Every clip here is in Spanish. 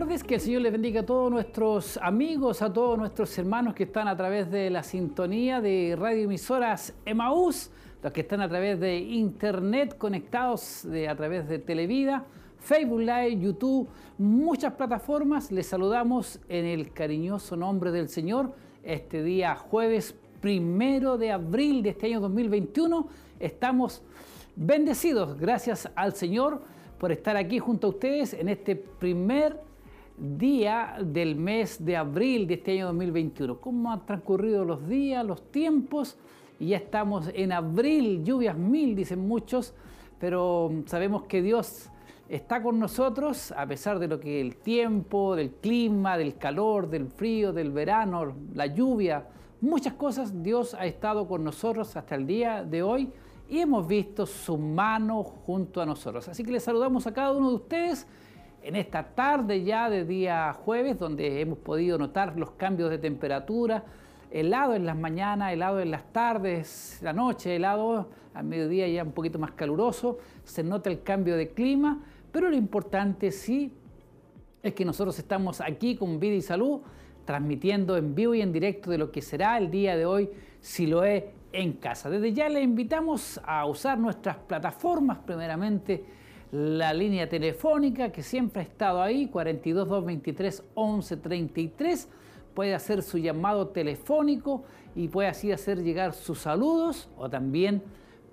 tardes, que el Señor les bendiga a todos nuestros amigos, a todos nuestros hermanos que están a través de la sintonía de radioemisoras Emaús, los que están a través de internet conectados de, a través de Televida, Facebook Live, YouTube, muchas plataformas. Les saludamos en el cariñoso nombre del Señor este día jueves primero de abril de este año 2021. Estamos bendecidos, gracias al Señor por estar aquí junto a ustedes en este primer día del mes de abril de este año 2021. ¿Cómo han transcurrido los días, los tiempos? Y ya estamos en abril, lluvias mil, dicen muchos, pero sabemos que Dios está con nosotros a pesar de lo que el tiempo, del clima, del calor, del frío, del verano, la lluvia, muchas cosas, Dios ha estado con nosotros hasta el día de hoy y hemos visto su mano junto a nosotros. Así que les saludamos a cada uno de ustedes en esta tarde ya de día jueves, donde hemos podido notar los cambios de temperatura, helado en las mañanas, helado en las tardes, la noche, helado al mediodía ya un poquito más caluroso, se nota el cambio de clima, pero lo importante sí es que nosotros estamos aquí con vida y salud, transmitiendo en vivo y en directo de lo que será el día de hoy, si lo es en casa. Desde ya le invitamos a usar nuestras plataformas, primeramente la línea telefónica que siempre ha estado ahí, 42 223 11 33. Puede hacer su llamado telefónico y puede así hacer llegar sus saludos o también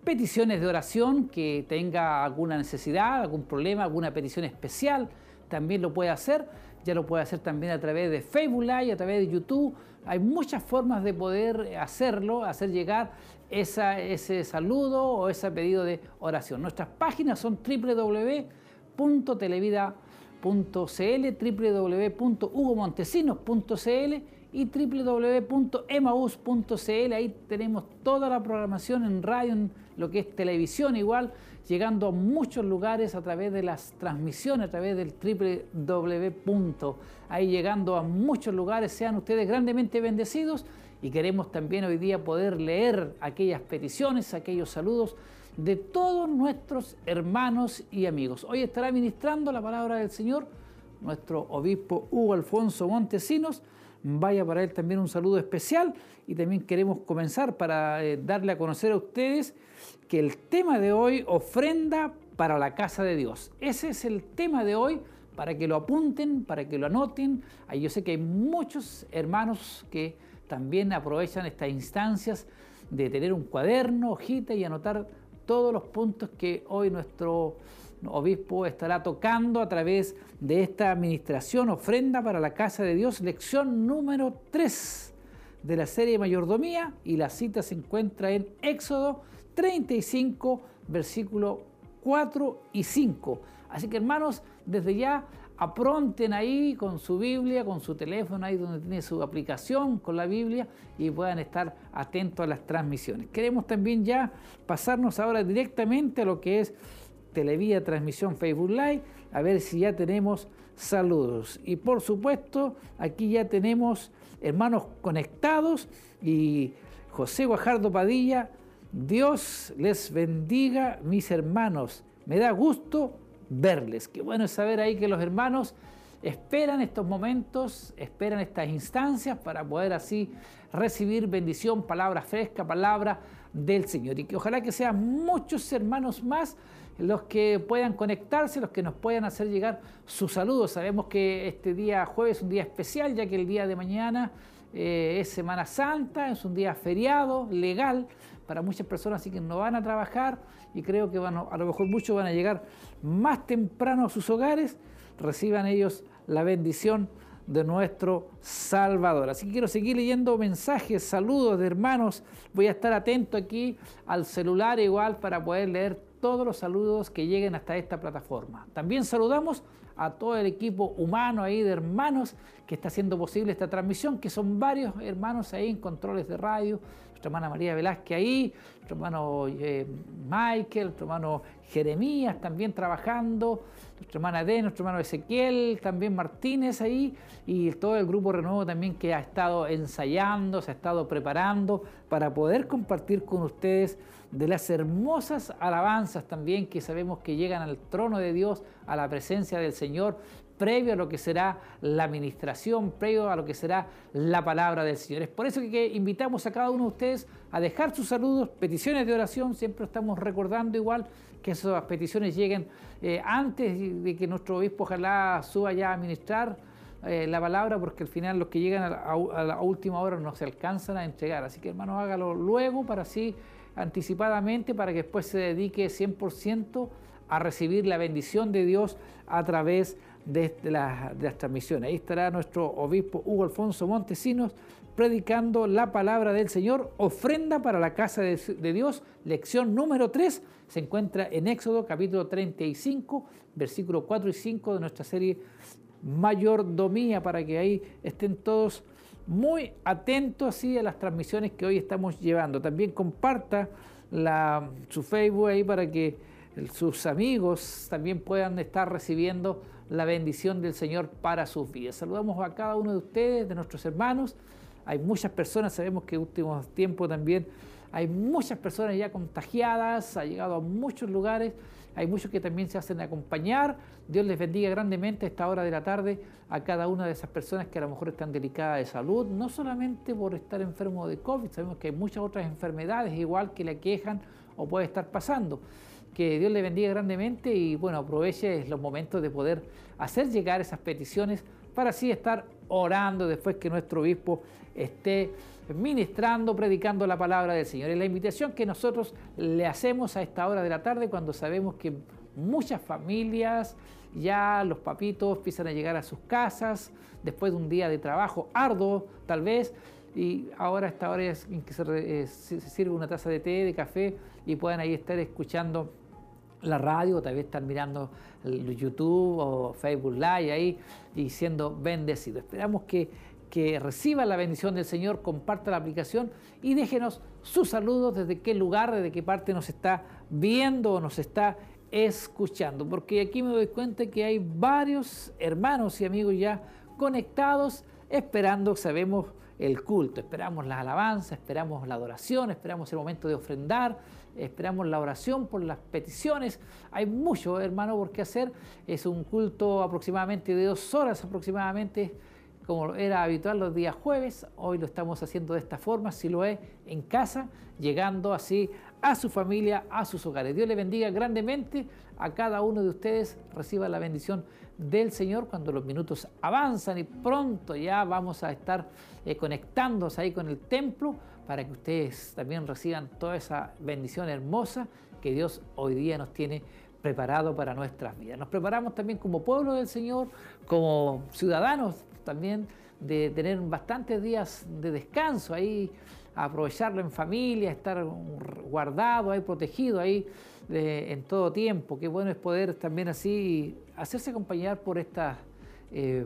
peticiones de oración que tenga alguna necesidad, algún problema, alguna petición especial. También lo puede hacer, ya lo puede hacer también a través de Facebook Live, a través de YouTube. Hay muchas formas de poder hacerlo, hacer llegar ese saludo o ese pedido de oración. Nuestras páginas son www.televida.cl, www.hugomontesinos.cl y www.emaus.cl. Ahí tenemos toda la programación en radio, en lo que es televisión igual, llegando a muchos lugares a través de las transmisiones, a través del www. Ahí llegando a muchos lugares, sean ustedes grandemente bendecidos y queremos también hoy día poder leer aquellas peticiones, aquellos saludos de todos nuestros hermanos y amigos. Hoy estará ministrando la palabra del Señor nuestro obispo Hugo Alfonso Montesinos. Vaya para él también un saludo especial y también queremos comenzar para eh, darle a conocer a ustedes que el tema de hoy, ofrenda para la casa de Dios. Ese es el tema de hoy para que lo apunten, para que lo anoten. Yo sé que hay muchos hermanos que también aprovechan estas instancias de tener un cuaderno, hojita y anotar todos los puntos que hoy nuestro obispo estará tocando a través de esta administración, ofrenda para la casa de Dios, lección número 3 de la serie Mayordomía y la cita se encuentra en Éxodo 35, versículo 4 y 5. Así que hermanos, desde ya apronten ahí con su Biblia, con su teléfono, ahí donde tiene su aplicación con la Biblia y puedan estar atentos a las transmisiones. Queremos también ya pasarnos ahora directamente a lo que es Televía Transmisión Facebook Live, a ver si ya tenemos saludos. Y por supuesto, aquí ya tenemos hermanos conectados y José Guajardo Padilla, Dios les bendiga mis hermanos. Me da gusto verles. Qué bueno es saber ahí que los hermanos esperan estos momentos, esperan estas instancias para poder así recibir bendición, palabra fresca, palabra del Señor. Y que ojalá que sean muchos hermanos más los que puedan conectarse, los que nos puedan hacer llegar sus saludos. Sabemos que este día jueves es un día especial, ya que el día de mañana eh, es Semana Santa, es un día feriado, legal para muchas personas, así que no van a trabajar y creo que van, a lo mejor muchos van a llegar más temprano a sus hogares, reciban ellos la bendición de nuestro Salvador. Así que quiero seguir leyendo mensajes, saludos de hermanos. Voy a estar atento aquí al celular igual para poder leer todos los saludos que lleguen hasta esta plataforma. También saludamos a todo el equipo humano ahí de hermanos que está haciendo posible esta transmisión, que son varios hermanos ahí en controles de radio, nuestra hermana María Velázquez ahí, nuestro hermano eh, Michael, nuestro hermano Jeremías también trabajando, nuestra hermana D, nuestro hermano Ezequiel, también Martínez ahí, y todo el grupo Renuevo también que ha estado ensayando, se ha estado preparando para poder compartir con ustedes de las hermosas alabanzas también que sabemos que llegan al trono de Dios, a la presencia del Señor, previo a lo que será la administración, previo a lo que será la palabra del Señor. Es por eso que invitamos a cada uno de ustedes a dejar sus saludos, peticiones de oración, siempre estamos recordando igual que esas peticiones lleguen eh, antes de que nuestro obispo ojalá suba ya a ministrar eh, la palabra, porque al final los que llegan a, a, la última hora no se alcanzan a entregar. Así que hermanos, hágalo luego para así anticipadamente, para que después se dedique 100% a recibir la bendición de Dios a través de, las, transmisiones. Ahí estará nuestro obispo Hugo Alfonso Montesinos predicando la palabra del Señor, ofrenda para la casa de, de, Dios, lección número 3, se encuentra en Éxodo capítulo 35, versículos 4 y 5 de nuestra serie Mayordomía, para que ahí estén todos muy atentos así a las transmisiones que hoy estamos llevando. También comparta la, su Facebook ahí para que sus amigos también puedan estar recibiendo la bendición del Señor para sus vidas. Saludamos a cada uno de ustedes, de nuestros hermanos. Hay muchas personas, sabemos que en último tiempo también hay muchas personas ya contagiadas, ha llegado a muchos lugares, hay muchos que también se hacen acompañar. Dios les bendiga grandemente a esta hora de la tarde a cada una de esas personas que a lo mejor están delicadas de salud, no solamente por estar enfermo de COVID, sabemos que hay muchas otras enfermedades igual que le quejan o puede estar pasando que Dios le bendiga grandemente y bueno, aproveche los momentos de poder hacer llegar esas peticiones para así estar orando después que nuestro obispo esté ministrando, predicando la palabra del Señor. Es la invitación que nosotros le hacemos a esta hora de la tarde cuando sabemos que muchas familias, ya los papitos empiezan a llegar a sus casas después de un día de trabajo arduo tal vez, y ahora esta hora es en que se, eh, se sirve una taza de té, de café y puedan ahí estar escuchando la radio, tal vez están mirando el YouTube o Facebook Live ahí y siendo bendecidos. Esperamos que, que reciba la bendición del Señor, comparta la aplicación y déjenos sus saludos desde qué lugar, desde qué parte nos está viendo o nos está escuchando, porque aquí me doy cuenta que hay varios hermanos y amigos ya conectados esperando, sabemos, el culto, esperamos la alabanza, esperamos la adoración, esperamos el momento de ofrendar, esperamos la oración por las peticiones. Hay mucho, hermano, por qué hacer. Es un culto aproximadamente de dos horas aproximadamente, como era habitual los días jueves. Hoy lo estamos haciendo de esta forma, si lo es, en casa, llegando así a su familia, a sus hogares. Dios le bendiga grandemente a cada uno de ustedes. Reciba la bendición del Señor cuando los minutos avanzan y pronto ya vamos a estar eh, conectándose ahí con el templo para que ustedes también reciban toda esa bendición hermosa que Dios hoy día nos tiene preparado para nuestras vidas. Nos preparamos también como pueblo del Señor, como ciudadanos también de tener bastantes días de descanso ahí, aprovecharlo en familia, estar guardado ahí, protegido ahí en todo tiempo. Qué bueno es poder también así hacerse acompañar por estas eh,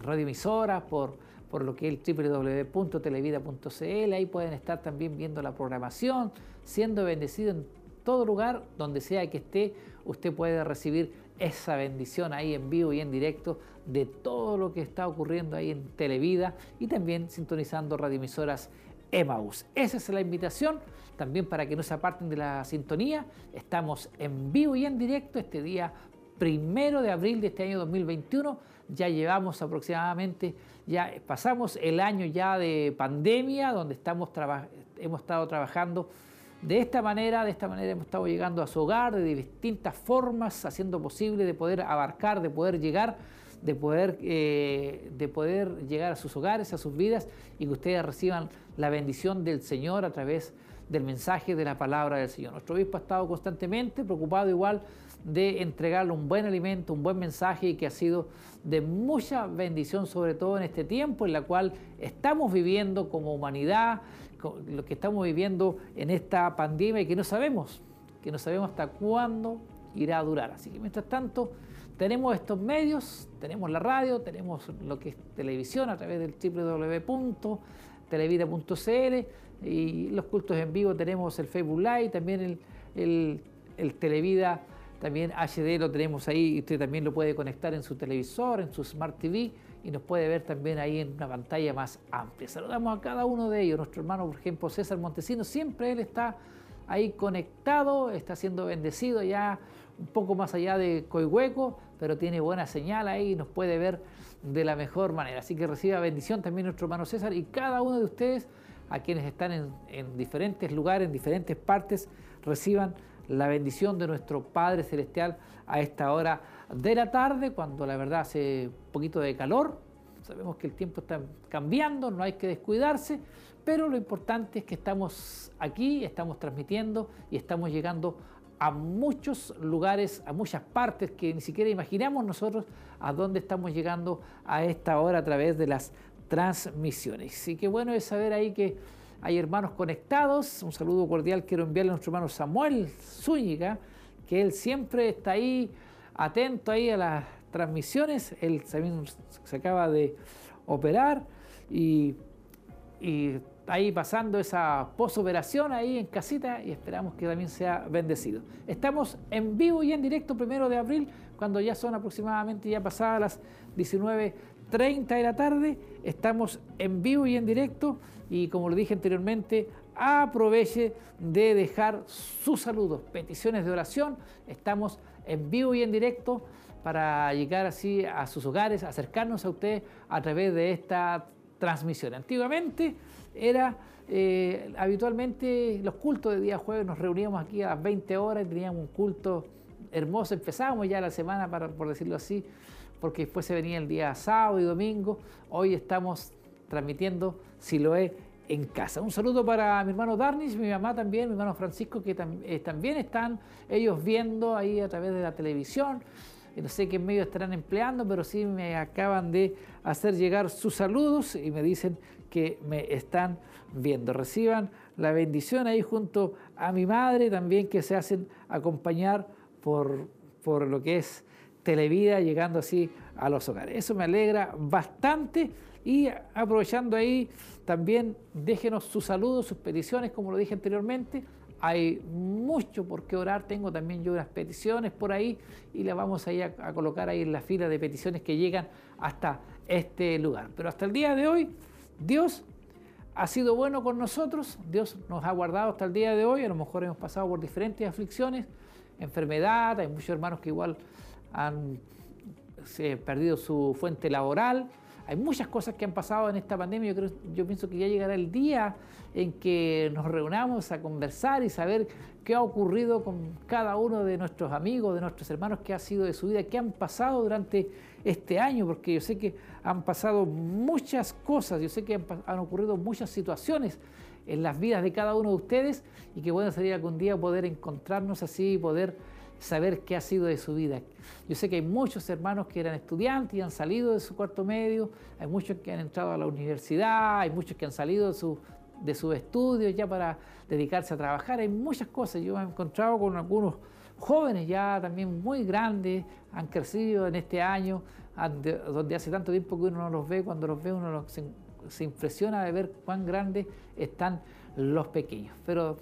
radioemisoras, por por lo que es el www.televida.cl. Ahí pueden estar también viendo la programación, siendo bendecido en todo lugar, donde sea que esté, usted puede recibir esa bendición ahí en vivo y en directo de todo lo que está ocurriendo ahí en Televida y también sintonizando radioemisoras Emaús. Esa es la invitación también para que no se aparten de la sintonía. Estamos en vivo y en directo este día primero de abril de este año 2021. Ya llevamos aproximadamente ya pasamos el año ya de pandemia, donde estamos hemos estado trabajando de esta manera, de esta manera hemos estado llegando a su hogar de distintas formas, haciendo posible de poder abarcar, de poder llegar, de poder, eh, de poder llegar a sus hogares, a sus vidas y que ustedes reciban la bendición del Señor a través del mensaje de la palabra del Señor. Nuestro obispo ha estado constantemente preocupado igual de entregarle un buen alimento, un buen mensaje y que ha sido de mucha bendición, sobre todo en este tiempo en la cual estamos viviendo como humanidad, lo que estamos viviendo en esta pandemia y que no sabemos, que no sabemos hasta cuándo irá a durar. Así que mientras tanto, tenemos estos medios, tenemos la radio, tenemos lo que es televisión a través del www.televida.cl y los cultos en vivo tenemos el Facebook Live, también el, el, el Televida también HD lo tenemos ahí y usted también lo puede conectar en su televisor, en su Smart TV y nos puede ver también ahí en una pantalla más amplia. Saludamos a cada uno de ellos, nuestro hermano, por ejemplo, César Montesino, siempre él está ahí conectado, está siendo bendecido ya un poco más allá de Coihueco, pero tiene buena señal ahí y nos puede ver de la mejor manera. Así que reciba bendición también nuestro hermano César y cada uno de ustedes, a quienes están en, en diferentes lugares, en diferentes partes, reciban la bendición de nuestro Padre Celestial a esta hora de la tarde, cuando la verdad hace un poquito de calor. Sabemos que el tiempo está cambiando, no hay que descuidarse, pero lo importante es que estamos aquí, estamos transmitiendo y estamos llegando a muchos lugares, a muchas partes que ni siquiera imaginamos nosotros a dónde estamos llegando a esta hora a través de las transmisiones. Y qué bueno es saber ahí que hay hermanos conectados. Un saludo cordial quiero enviarle a nuestro hermano Samuel Zúñiga, que él siempre está ahí atento ahí a las transmisiones. Él también se acaba de operar y, y ahí pasando esa posoperación ahí en casita y esperamos que también sea bendecido. Estamos en vivo y en directo primero de abril, cuando ya son aproximadamente ya pasadas las 19.30 de la tarde. Estamos en vivo y en directo y como lo dije anteriormente, aproveche de dejar sus saludos, peticiones de oración. Estamos en vivo y en directo para llegar así a sus hogares, acercarnos a usted a través de esta transmisión. Antiguamente era eh, habitualmente los cultos de día jueves nos reuníamos aquí a las 20 horas y teníamos un culto hermoso. Empezábamos ya la semana, para, por decirlo así, porque después se venía el día sábado y domingo. Hoy estamos transmitiendo Siloé en casa. Un saludo para mi hermano Darnis, mi mamá también, mi hermano Francisco, que eh, también están ellos viendo ahí a través de la televisión. No sé qué medio estarán empleando, pero sí me acaban de hacer llegar sus saludos y me dicen que me están viendo. Reciban la bendición ahí junto a mi madre también que se hacen acompañar por, por lo que es Televida, llegando así a los hogares. Eso me alegra bastante y aprovechando ahí también déjenos sus saludos, sus peticiones, como lo dije anteriormente. Hay mucho por qué orar, tengo también yo unas peticiones por ahí y las vamos a, a colocar ahí en la fila de peticiones que llegan hasta este lugar. Pero hasta el día de hoy, Dios ha sido bueno con nosotros, Dios nos ha guardado hasta el día de hoy, a lo mejor hemos pasado por diferentes aflicciones, enfermedad, hay muchos hermanos que igual han perdido su fuente laboral, hay muchas cosas que han pasado en esta pandemia. Yo, pienso que ya llegará el día en que nos reunamos a conversar y saber qué ha ocurrido con cada uno de nuestros amigos, de nuestros hermanos, qué ha sido de su vida, qué han pasado durante este año, porque yo sé que han pasado muchas cosas, yo sé que han, ocurrido muchas situaciones en las vidas de cada uno de ustedes y que bueno sería algún día poder encontrarnos así y poder saber qué ha sido de su vida. Yo sé que hay muchos hermanos que eran estudiantes y han salido de su cuarto medio, hay muchos que han entrado a la universidad, hay muchos que han salido de, su, de sus estudios ya para dedicarse a trabajar, hay muchas cosas. Yo me he encontrado con algunos jóvenes ya también muy grandes, han crecido en este año, donde hace tanto tiempo que uno no los ve, cuando los ve uno se, se impresiona de ver cuán grandes están los pequeños. Pero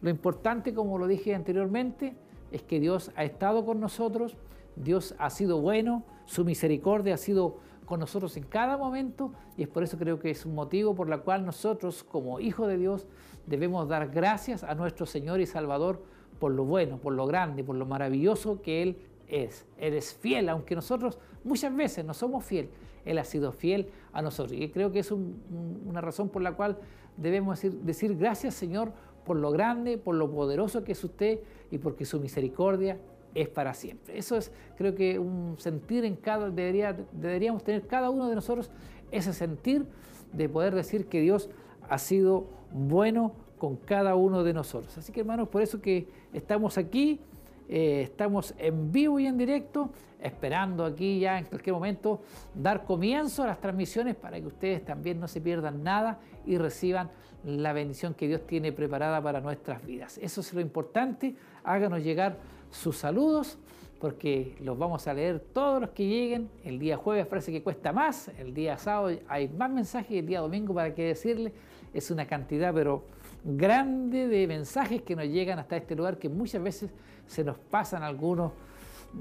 lo importante, como lo dije anteriormente, es que Dios ha estado con nosotros, Dios ha sido bueno, su misericordia ha sido con nosotros en cada momento y es por eso creo que es un motivo por el cual nosotros como hijos de Dios debemos dar gracias a nuestro Señor y Salvador por lo bueno, por lo grande, por lo maravilloso que Él es. Él es fiel, aunque nosotros muchas veces no somos fiel, Él ha sido fiel a nosotros. Y creo que es una razón por la cual debemos decir, decir gracias Señor por lo grande, por lo poderoso que es usted y porque su misericordia es para siempre. Eso es, creo que un sentir en cada, debería, deberíamos tener cada uno de nosotros ese sentir de poder decir que Dios ha sido bueno con cada uno de nosotros. Así que hermanos, por eso que estamos aquí, eh, estamos en vivo y en directo, esperando aquí ya en cualquier momento dar comienzo a las transmisiones para que ustedes también no se pierdan nada y reciban la bendición que Dios tiene preparada para nuestras vidas. Eso es lo importante. Háganos llegar sus saludos porque los vamos a leer todos los que lleguen. El día jueves parece que cuesta más, el día sábado hay más mensajes y el día domingo para qué decirle. Es una cantidad pero grande de mensajes que nos llegan hasta este lugar que muchas veces se nos pasan algunos,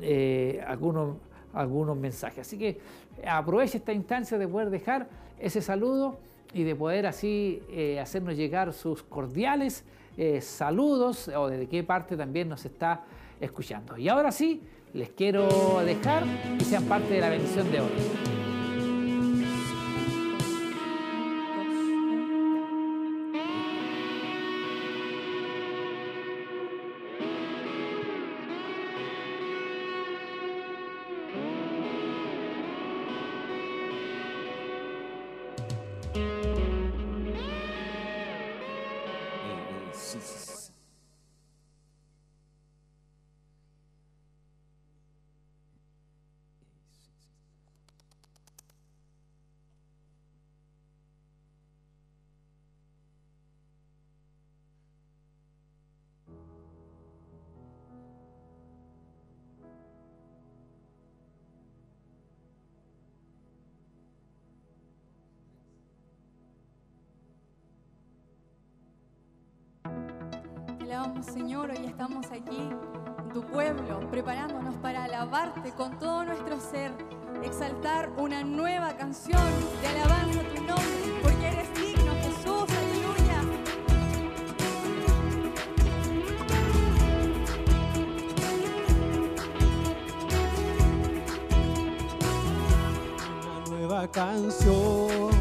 eh, algunos, algunos mensajes. Así que eh, aproveche esta instancia de poder dejar ese saludo y de poder así eh, hacernos llegar sus cordiales saludos o desde qué parte también nos está escuchando. Y ahora sí, les quiero dejar que sean parte de la bendición de hoy. hoy estamos aquí en tu pueblo, preparándonos para alabarte con todo nuestro ser, exaltar una nueva canción de alabanza a tu nombre, porque eres digno, Jesús, aleluya. Una nueva canción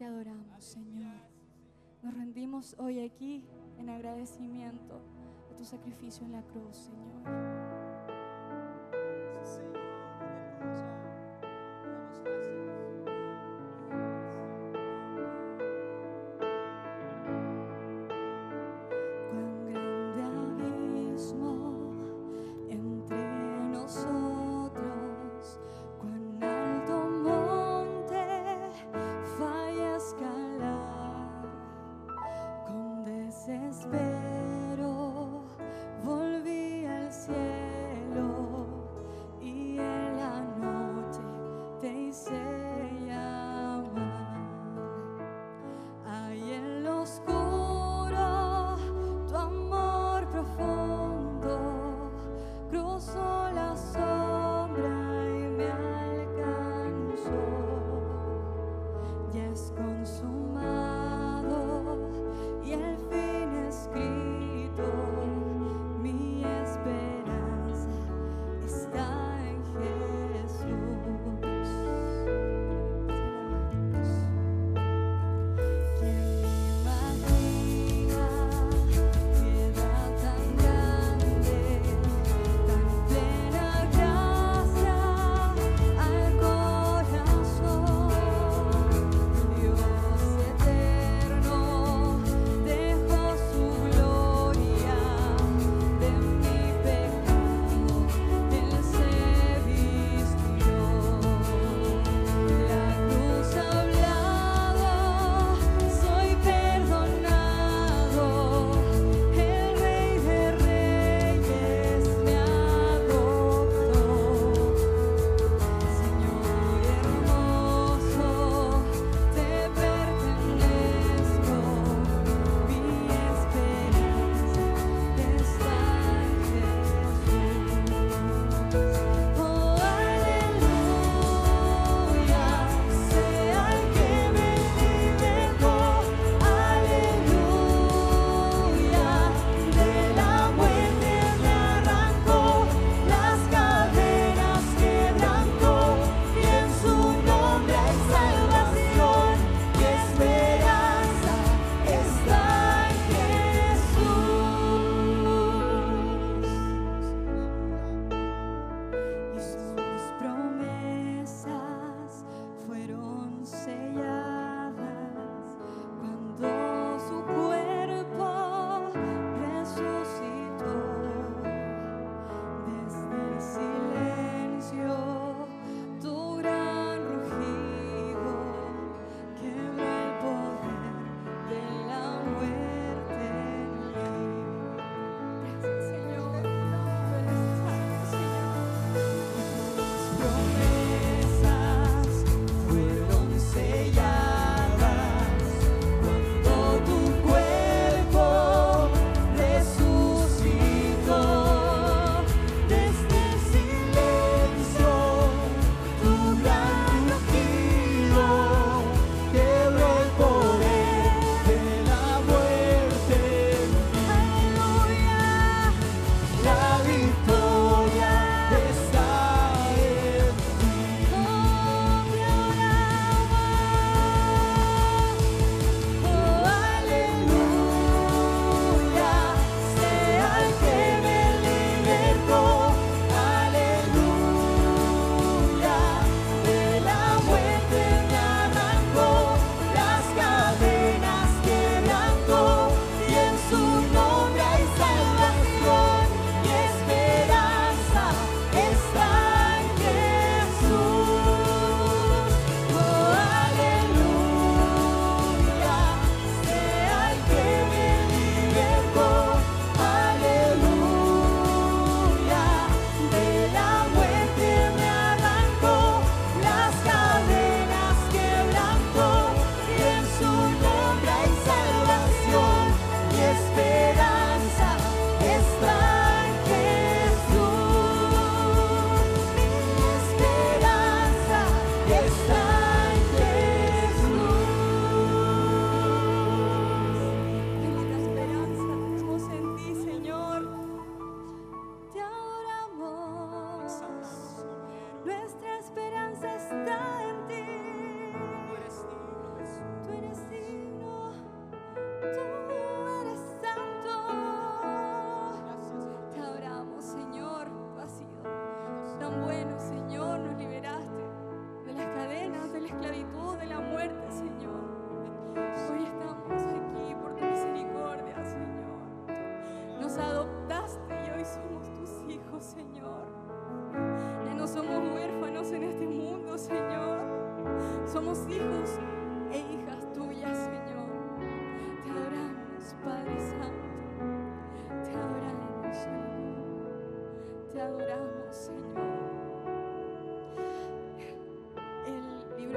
Te adoramos, Señor. Nos rendimos hoy aquí en agradecimiento a tu sacrificio en la cruz, Señor. Sí, Señor,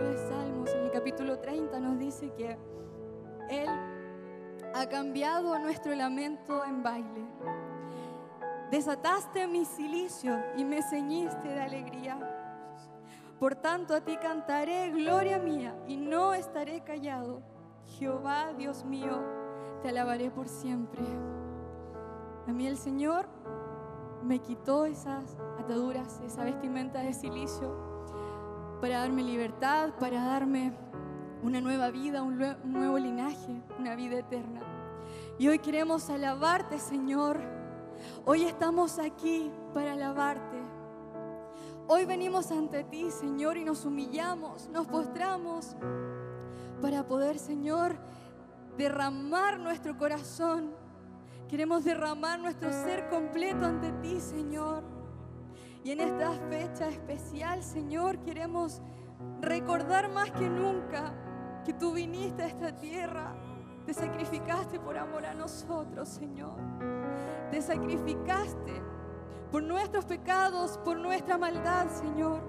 de Salmos, en el capítulo 30, nos dice que Él ha cambiado nuestro lamento en baile. Desataste mi silicio y me ceñiste de alegría. Por tanto a ti cantaré gloria mía y no estaré callado. Jehová, Dios mío, te alabaré por siempre. A mí el Señor me quitó esas ataduras, esa vestimenta de silicio, para darme libertad, para darme una nueva vida, un, nuevo linaje, una vida eterna. Y hoy queremos alabarte, Señor. Hoy estamos aquí para alabarte. Hoy venimos ante ti, Señor, y nos humillamos, nos postramos para poder, Señor, derramar nuestro corazón. Queremos derramar nuestro ser completo ante ti, Señor. Y en esta fecha especial, Señor, queremos recordar más que nunca que tú viniste a esta tierra, te sacrificaste por amor a nosotros, Señor. Te sacrificaste por nuestros pecados, por nuestra maldad, Señor.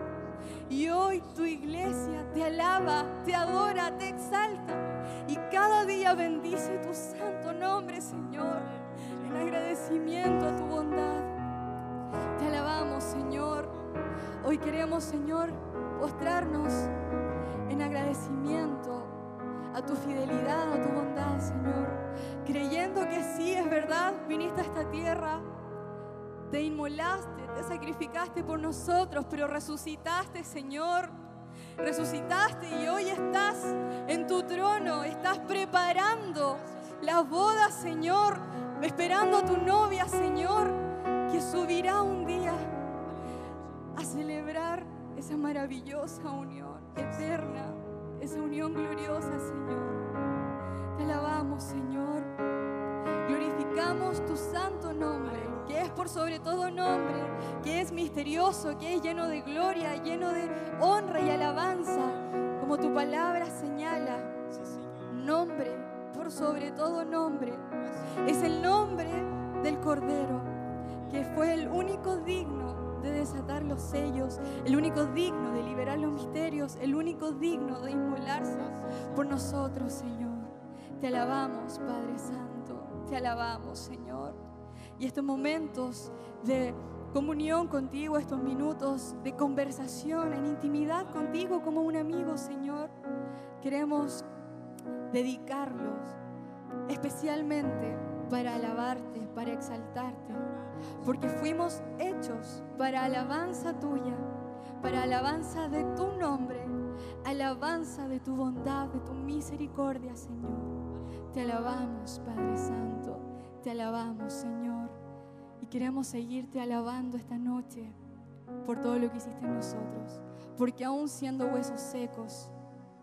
Y hoy tu iglesia te alaba, te adora, te exalta. Y cada día bendice tu santo nombre, Señor, en agradecimiento a tu bondad. Te alabamos, Señor. Hoy queremos, Señor, postrarnos en agradecimiento a tu fidelidad, a tu bondad, Señor. Creyendo que sí es verdad, viniste a esta tierra, te inmolaste, te sacrificaste por nosotros, pero resucitaste, Señor. Resucitaste y hoy estás en tu trono, estás preparando la boda, Señor, esperando a tu novia, Señor, que subirá un día a celebrar esa maravillosa unión eterna, esa unión gloriosa, Señor. Te alabamos, Señor. Glorificamos tu santo nombre, que es por sobre todo nombre, que es misterioso, que es lleno de gloria, lleno de honra y alabanza, como tu palabra señala. Nombre por sobre todo nombre. Es el nombre del Cordero, que fue el único digno de desatar los sellos, el único digno de liberar los misterios, el único digno de inmolarse por nosotros, Señor. Te alabamos, Padre Santo, te alabamos, Señor. Y estos momentos de comunión contigo, estos minutos de conversación en intimidad contigo como un amigo, Señor, queremos dedicarlos especialmente para alabarte, para exaltarte, porque fuimos hechos para alabanza tuya, para alabanza de tu nombre, alabanza de tu bondad, de tu misericordia, Señor. Te alabamos, Padre Santo, te alabamos, Señor, y queremos seguirte alabando esta noche por todo lo que hiciste en nosotros, porque aún siendo huesos secos,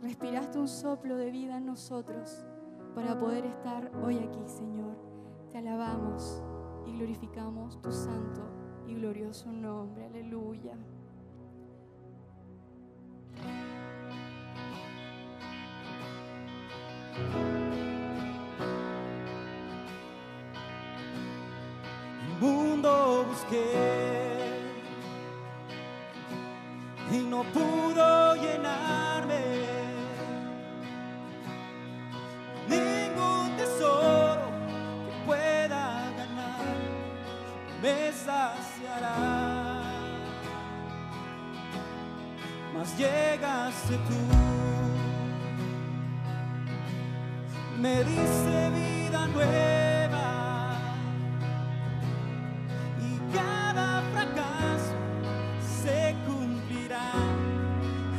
respiraste un soplo de vida en nosotros para poder estar hoy aquí, Señor. Te alabamos y glorificamos tu santo y glorioso nombre. Aleluya. El mundo busqué y no pudo Mas llegaste tú, me diste vida nueva y cada fracaso se cumplirá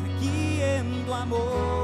aquí en tu amor.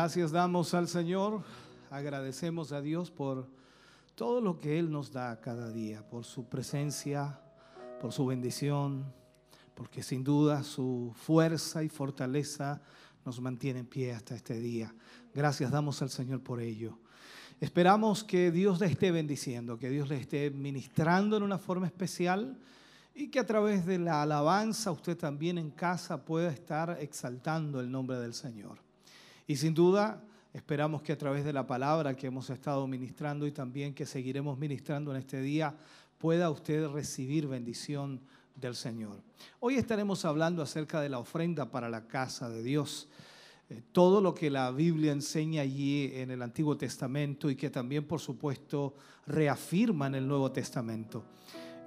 Gracias damos al Señor, agradecemos a Dios por todo lo que Él nos da cada día, por su presencia, por su bendición, porque sin duda su fuerza y fortaleza nos mantiene en pie hasta este día. Gracias damos al Señor por ello. Esperamos que Dios le esté bendiciendo, que Dios le esté ministrando en una forma especial y que a través de la alabanza usted también en casa pueda estar exaltando el nombre del Señor. Y sin duda, esperamos que a través de la palabra que hemos estado ministrando y también que seguiremos ministrando en este día, pueda usted recibir bendición del Señor. Hoy estaremos hablando acerca de la ofrenda para la casa de Dios. Eh, todo lo que la Biblia enseña allí en el Antiguo Testamento y que también, por supuesto, reafirma en el Nuevo Testamento.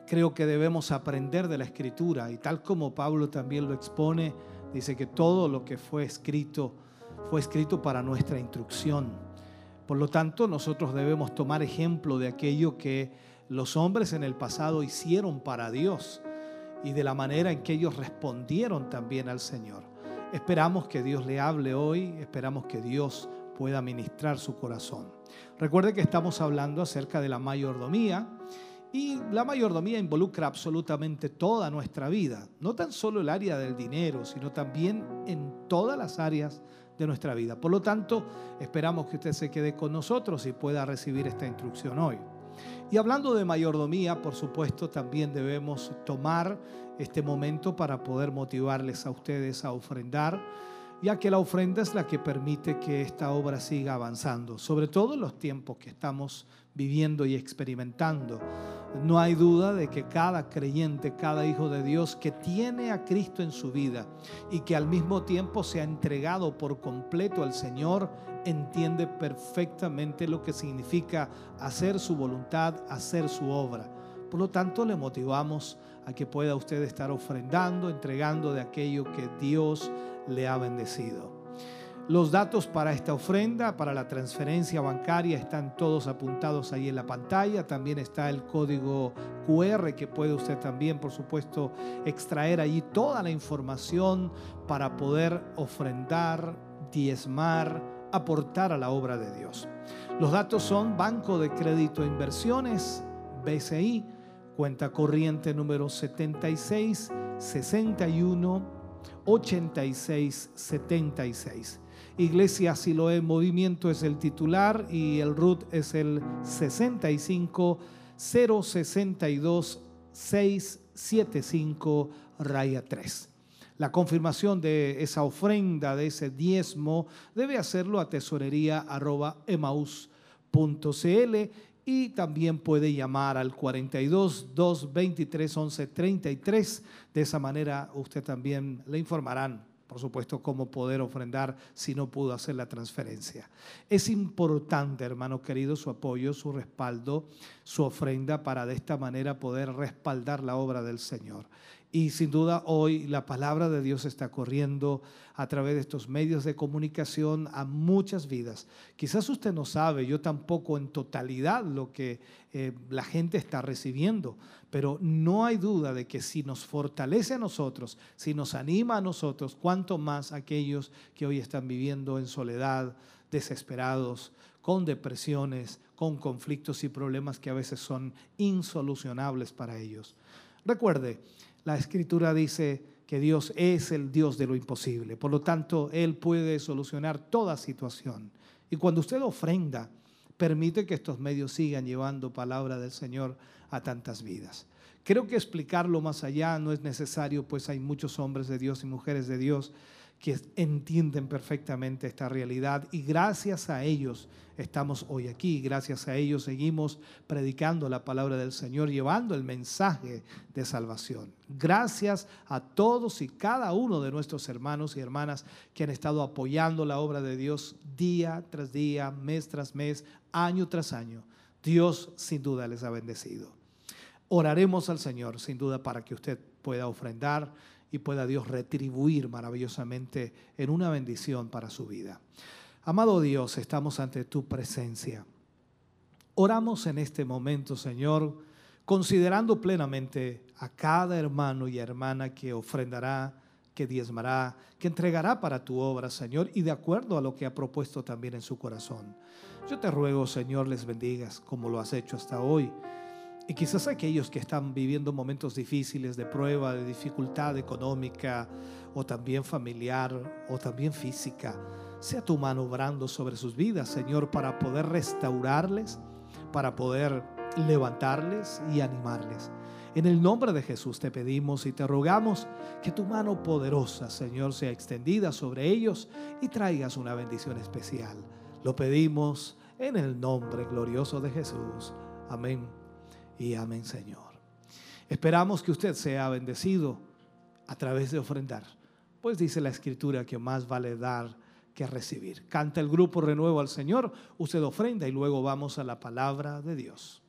Creo que debemos aprender de la Escritura y tal como Pablo también lo expone, dice que todo lo que fue escrito fue escrito para nuestra instrucción. Por lo tanto, nosotros debemos tomar ejemplo de aquello que los hombres en el pasado hicieron para Dios y de la manera en que ellos respondieron también al Señor. Esperamos que Dios le hable hoy, esperamos que Dios pueda ministrar su corazón. Recuerde que estamos hablando acerca de la mayordomía y la mayordomía involucra absolutamente toda nuestra vida, no tan solo el área del dinero, sino también en todas las áreas de nuestra vida. Por lo tanto, esperamos que usted se quede con nosotros y pueda recibir esta instrucción hoy. Y hablando de mayordomía, por supuesto, también debemos tomar este momento para poder motivarles a ustedes a ofrendar, ya que la ofrenda es la que permite que esta obra siga avanzando, sobre todo en los tiempos que estamos viviendo y experimentando. No hay duda de que cada creyente, cada hijo de Dios que tiene a Cristo en su vida y que al mismo tiempo se ha entregado por completo al Señor, entiende perfectamente lo que significa hacer su voluntad, hacer su obra. Por lo tanto, le motivamos a que pueda usted estar ofrendando, entregando de aquello que Dios le ha bendecido. Los datos para esta ofrenda, para la transferencia bancaria, están todos apuntados ahí en la pantalla. También está el código QR que puede usted también, por supuesto, extraer allí toda la información para poder ofrendar, diezmar, aportar a la obra de Dios. Los datos son Banco de Crédito e Inversiones, BCI, cuenta corriente número 76 61 86 76. Iglesia Siloé Movimiento es el titular y el RUT es el 65 062 675 raya 3. La confirmación de esa ofrenda, de ese diezmo, debe hacerlo a tesorería.emaus.cl y también puede llamar al 42 223 11 33. De esa manera usted también le informarán por supuesto, cómo poder ofrendar si no pudo hacer la transferencia. Es importante, hermano querido, su apoyo, su respaldo, su ofrenda para de esta manera poder respaldar la obra del Señor. Y sin duda hoy la palabra de Dios está corriendo a través de estos medios de comunicación a muchas vidas. Quizás usted no sabe, yo tampoco en totalidad lo que eh, la gente está recibiendo, pero no hay duda de que si nos fortalece a nosotros, si nos anima a nosotros, cuanto más aquellos que hoy están viviendo en soledad, desesperados, con depresiones, con conflictos y problemas que a veces son insolucionables para ellos. Recuerde, la escritura dice que Dios es el Dios de lo imposible. Por lo tanto, Él puede solucionar toda situación. Y cuando usted ofrenda, permite que estos medios sigan llevando palabra del Señor a tantas vidas. Creo que explicarlo más allá no es necesario, pues hay muchos hombres de Dios y mujeres de Dios que entienden perfectamente esta realidad y gracias a ellos estamos hoy aquí, gracias a ellos seguimos predicando la palabra del Señor, llevando el mensaje de salvación. Gracias a todos y cada uno de nuestros hermanos y hermanas que han estado apoyando la obra de Dios día tras día, mes tras mes, año tras año. Dios sin duda les ha bendecido. Oraremos al Señor sin duda para que usted pueda ofrendar y pueda Dios retribuir maravillosamente en una bendición para su vida. Amado Dios, estamos ante tu presencia. Oramos en este momento, Señor, considerando plenamente a cada hermano y hermana que ofrendará, que diezmará, que entregará para tu obra, Señor, y de acuerdo a lo que ha propuesto también en su corazón. Yo te ruego, Señor, les bendigas como lo has hecho hasta hoy y quizás aquellos que están viviendo momentos difíciles de prueba, de dificultad económica o también familiar o también física, sea tu mano obrando sobre sus vidas, Señor, para poder restaurarles, para poder levantarles y animarles. En el nombre de Jesús te pedimos y te rogamos que tu mano poderosa, Señor, sea extendida sobre ellos y traigas una bendición especial. Lo pedimos en el nombre glorioso de Jesús. Amén y amén Señor. Esperamos que usted sea bendecido a través de ofrendar, pues dice la escritura que más vale dar que recibir. Canta el grupo Renuevo al Señor, usted ofrenda y luego vamos a la palabra de Dios.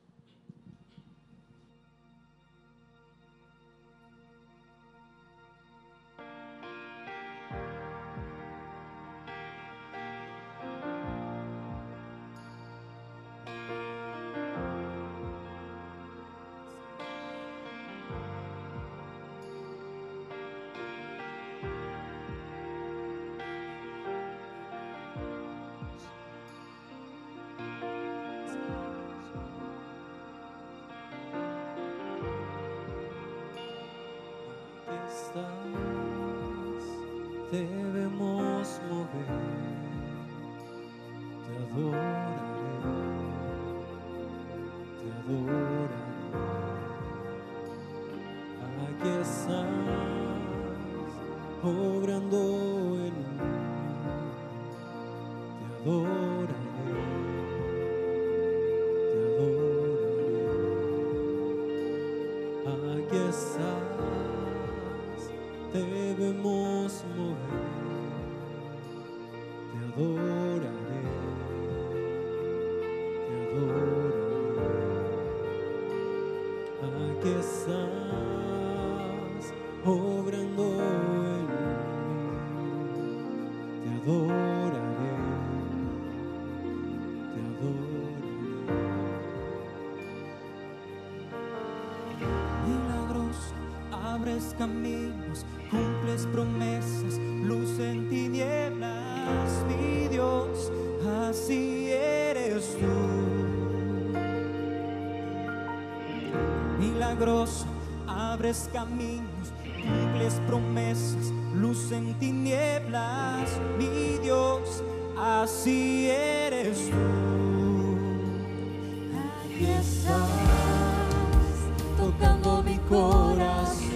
caminos, cumples promesas, luz en tinieblas, mi Dios, así eres tú. Aquí estás, tocando mi corazón.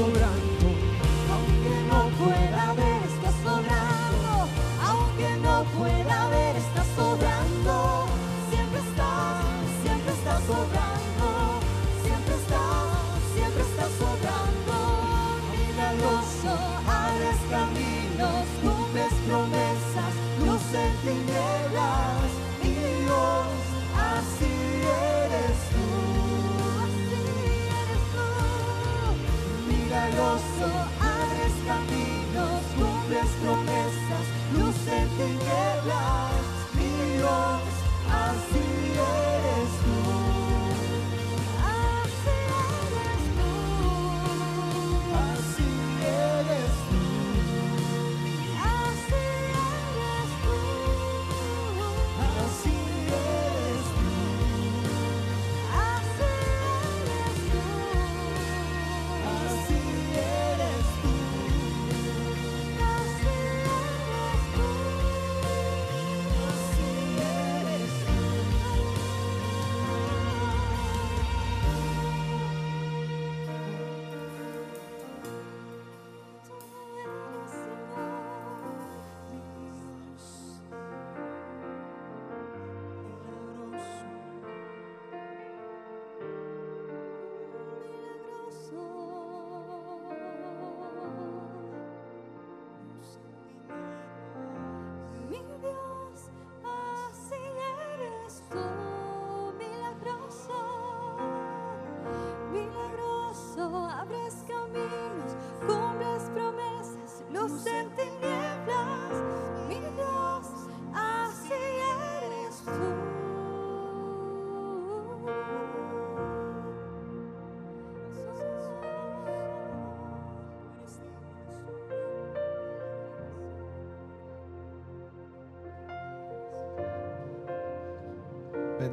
Siempre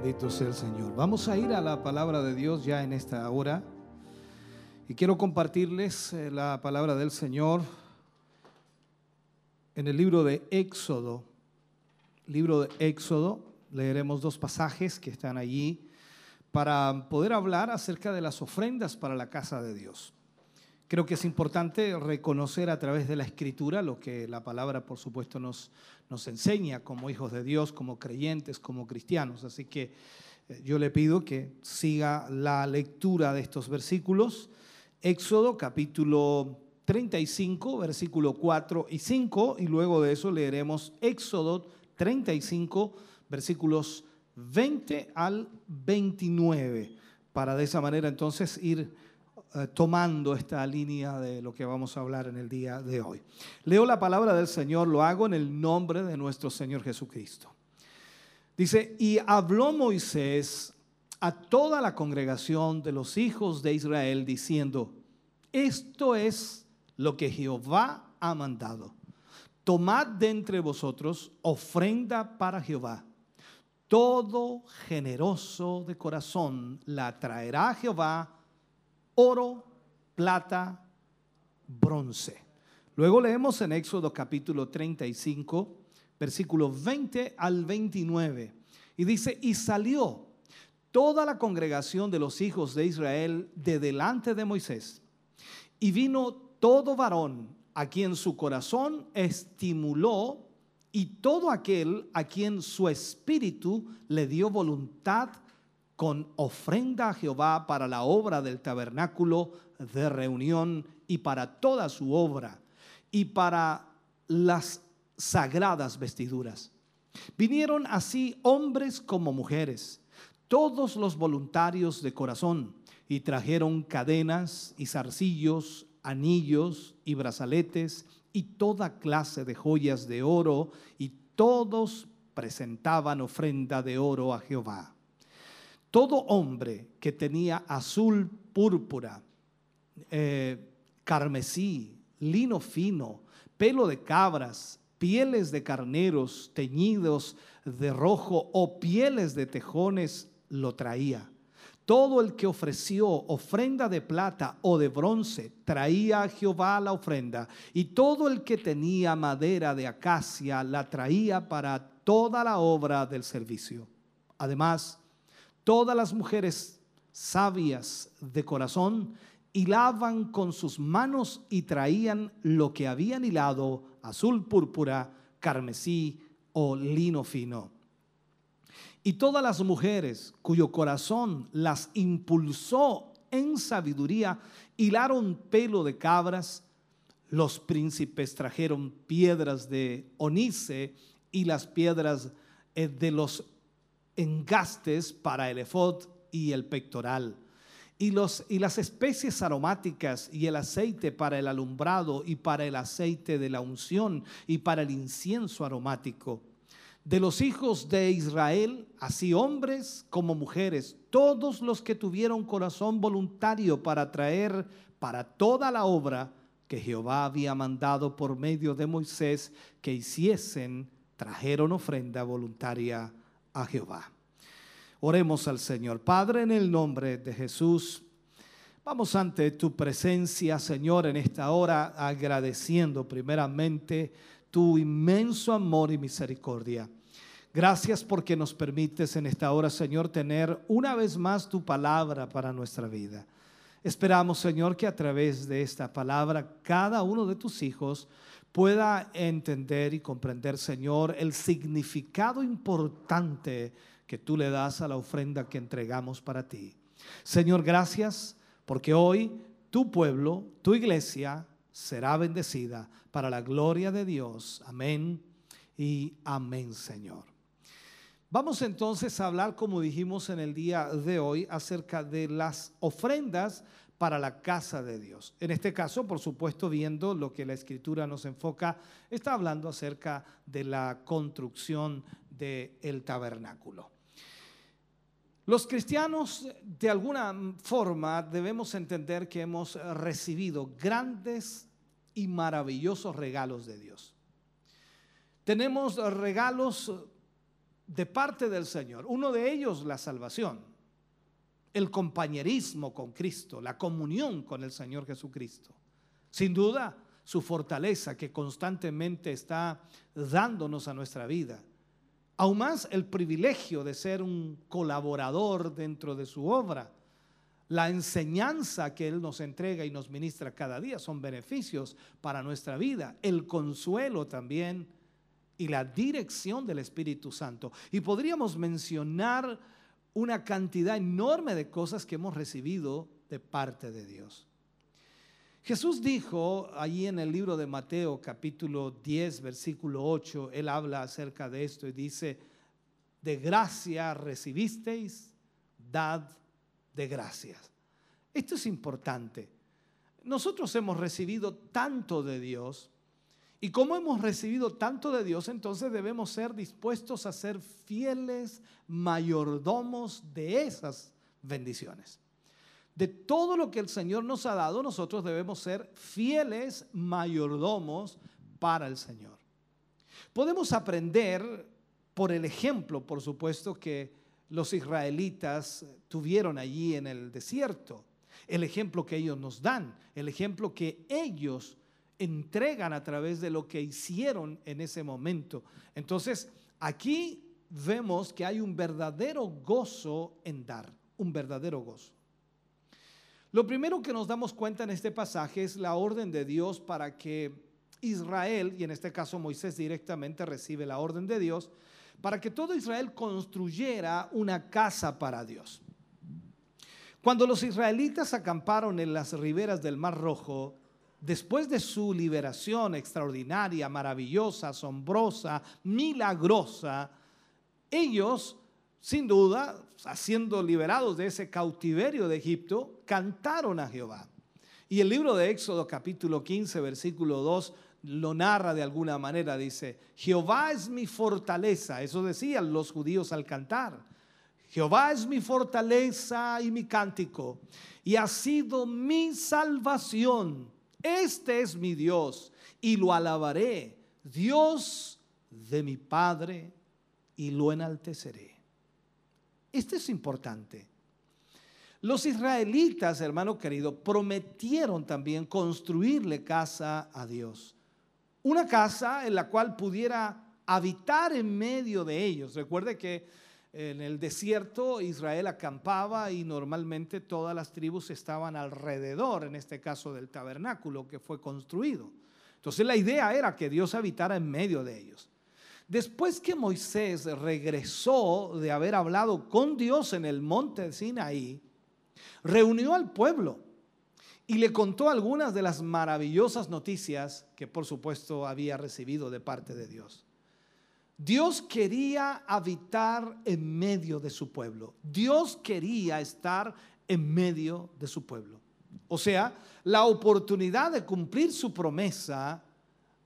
Bendito sea el Señor. Vamos a ir a la palabra de Dios ya en esta hora. Y quiero compartirles eh, la palabra del Señor en el libro de Éxodo. Libro de Éxodo. Leeremos dos pasajes que están allí para poder hablar acerca de las ofrendas para la casa de Dios. Creo que es importante reconocer a través de la escritura lo que la palabra, por supuesto, nos, nos enseña como hijos de Dios, como creyentes, como cristianos. Así que eh, yo le pido que siga la lectura de estos versículos. Éxodo capítulo 35, versículo 4 y 5, y luego de eso leeremos Éxodo 35, versículos 20 al 29, para de esa manera entonces ir eh, tomando esta línea de lo que vamos a hablar en el día de hoy. Leo la palabra del Señor, lo hago en el nombre de nuestro Señor Jesucristo. Dice, y habló Moisés a toda la congregación de los hijos de Israel diciendo, esto es lo que Jehová ha mandado. Tomad de entre vosotros ofrenda para Jehová. Todo generoso de corazón la traerá Jehová oro, plata, bronce. Luego leemos en Éxodo capítulo 35, versículos 20 al 29. Y dice, y salió toda la congregación de los hijos de Israel de delante de Moisés. Y vino todo varón a quien su corazón estimuló y todo aquel a quien su espíritu le dio voluntad con ofrenda a Jehová para la obra del tabernáculo de reunión y para toda su obra y para las sagradas vestiduras. Vinieron así hombres como mujeres, todos los voluntarios de corazón, y trajeron cadenas y zarcillos, anillos y brazaletes y toda clase de joyas de oro, y todos presentaban ofrenda de oro a Jehová. Todo hombre que tenía azul púrpura, eh, carmesí, lino fino, pelo de cabras, pieles de carneros teñidos de rojo o pieles de tejones lo traía. Todo el que ofreció ofrenda de plata o de bronce traía a Jehová la ofrenda, y todo el que tenía madera de acacia la traía para toda la obra del servicio. Además, todas las mujeres sabias de corazón hilaban con sus manos y traían lo que habían hilado, azul púrpura, carmesí o lino fino. Y todas las mujeres cuyo corazón las impulsó en sabiduría, hilaron pelo de cabras, los príncipes trajeron piedras de onice y las piedras eh, de los engastes para el efod y el pectoral y, los, y las especies aromáticas y el aceite para el alumbrado y para el aceite de la unción y para el incienso aromático. De los hijos de Israel, así hombres como mujeres, todos los que tuvieron corazón voluntario para traer para toda la obra que Jehová había mandado por medio de Moisés que hiciesen, trajeron ofrenda voluntaria a Jehová. Oremos al Señor. Padre, en el nombre de Jesús, vamos ante tu presencia, Señor, en esta hora, agradeciendo primeramente tu inmenso amor y misericordia. Gracias porque nos permites en esta hora, Señor, tener una vez más tu palabra para nuestra vida. Esperamos, Señor, que a través de esta palabra cada uno de tus hijos pueda entender y comprender, Señor, el significado importante que tú le das a la ofrenda que entregamos para ti. Señor, gracias porque hoy tu pueblo, tu iglesia, será bendecida para la gloria de Dios. Amén y amén, Señor. Vamos entonces a hablar, como dijimos en el día de hoy, acerca de las ofrendas para la casa de Dios. En este caso, por supuesto, viendo lo que la escritura nos enfoca, está hablando acerca de la construcción del tabernáculo. Los cristianos de alguna forma debemos entender que hemos recibido grandes y maravillosos regalos de Dios. Tenemos regalos de parte del Señor. Uno de ellos la salvación, el compañerismo con Cristo, la comunión con el Señor Jesucristo. Sin duda, su fortaleza que constantemente está dándonos a nuestra vida Aún más el privilegio de ser un colaborador dentro de su obra. La enseñanza que Él nos entrega y nos ministra cada día son beneficios para nuestra vida. El consuelo también y la dirección del Espíritu Santo. Y podríamos mencionar una cantidad enorme de cosas que hemos recibido de parte de Dios. Jesús dijo allí en el libro de Mateo capítulo 10 versículo 8, él habla acerca de esto y dice, de gracia recibisteis, dad de gracias. Esto es importante. Nosotros hemos recibido tanto de Dios y como hemos recibido tanto de Dios, entonces debemos ser dispuestos a ser fieles mayordomos de esas bendiciones. De todo lo que el Señor nos ha dado, nosotros debemos ser fieles mayordomos para el Señor. Podemos aprender por el ejemplo, por supuesto, que los israelitas tuvieron allí en el desierto, el ejemplo que ellos nos dan, el ejemplo que ellos entregan a través de lo que hicieron en ese momento. Entonces, aquí vemos que hay un verdadero gozo en dar, un verdadero gozo. Lo primero que nos damos cuenta en este pasaje es la orden de Dios para que Israel, y en este caso Moisés directamente recibe la orden de Dios, para que todo Israel construyera una casa para Dios. Cuando los israelitas acamparon en las riberas del Mar Rojo, después de su liberación extraordinaria, maravillosa, asombrosa, milagrosa, ellos sin duda, siendo liberados de ese cautiverio de Egipto, cantaron a Jehová. Y el libro de Éxodo capítulo 15, versículo 2, lo narra de alguna manera, dice, Jehová es mi fortaleza, eso decían los judíos al cantar. Jehová es mi fortaleza y mi cántico, y ha sido mi salvación. Este es mi Dios, y lo alabaré, Dios de mi Padre, y lo enalteceré. Esto es importante. Los israelitas, hermano querido, prometieron también construirle casa a Dios. Una casa en la cual pudiera habitar en medio de ellos. Recuerde que en el desierto Israel acampaba y normalmente todas las tribus estaban alrededor, en este caso del tabernáculo que fue construido. Entonces la idea era que Dios habitara en medio de ellos. Después que Moisés regresó de haber hablado con Dios en el monte Sinaí, reunió al pueblo y le contó algunas de las maravillosas noticias que por supuesto había recibido de parte de Dios. Dios quería habitar en medio de su pueblo. Dios quería estar en medio de su pueblo. O sea, la oportunidad de cumplir su promesa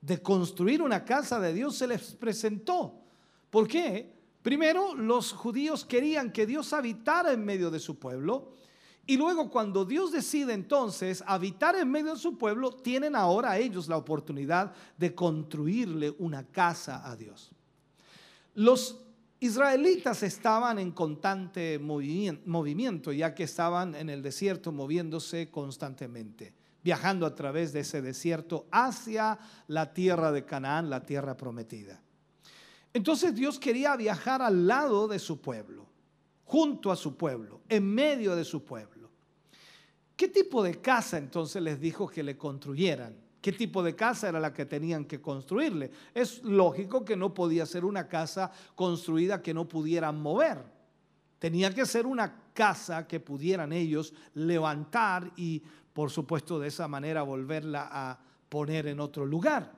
de construir una casa de Dios se les presentó. ¿Por qué? Primero, los judíos querían que Dios habitara en medio de su pueblo. Y luego cuando Dios decide entonces habitar en medio de su pueblo, tienen ahora ellos la oportunidad de construirle una casa a Dios. Los israelitas estaban en constante movimiento, ya que estaban en el desierto moviéndose constantemente, viajando a través de ese desierto hacia la tierra de Canaán, la tierra prometida. Entonces Dios quería viajar al lado de su pueblo junto a su pueblo, en medio de su pueblo. ¿Qué tipo de casa entonces les dijo que le construyeran? ¿Qué tipo de casa era la que tenían que construirle? Es lógico que no podía ser una casa construida que no pudieran mover. Tenía que ser una casa que pudieran ellos levantar y, por supuesto, de esa manera volverla a poner en otro lugar.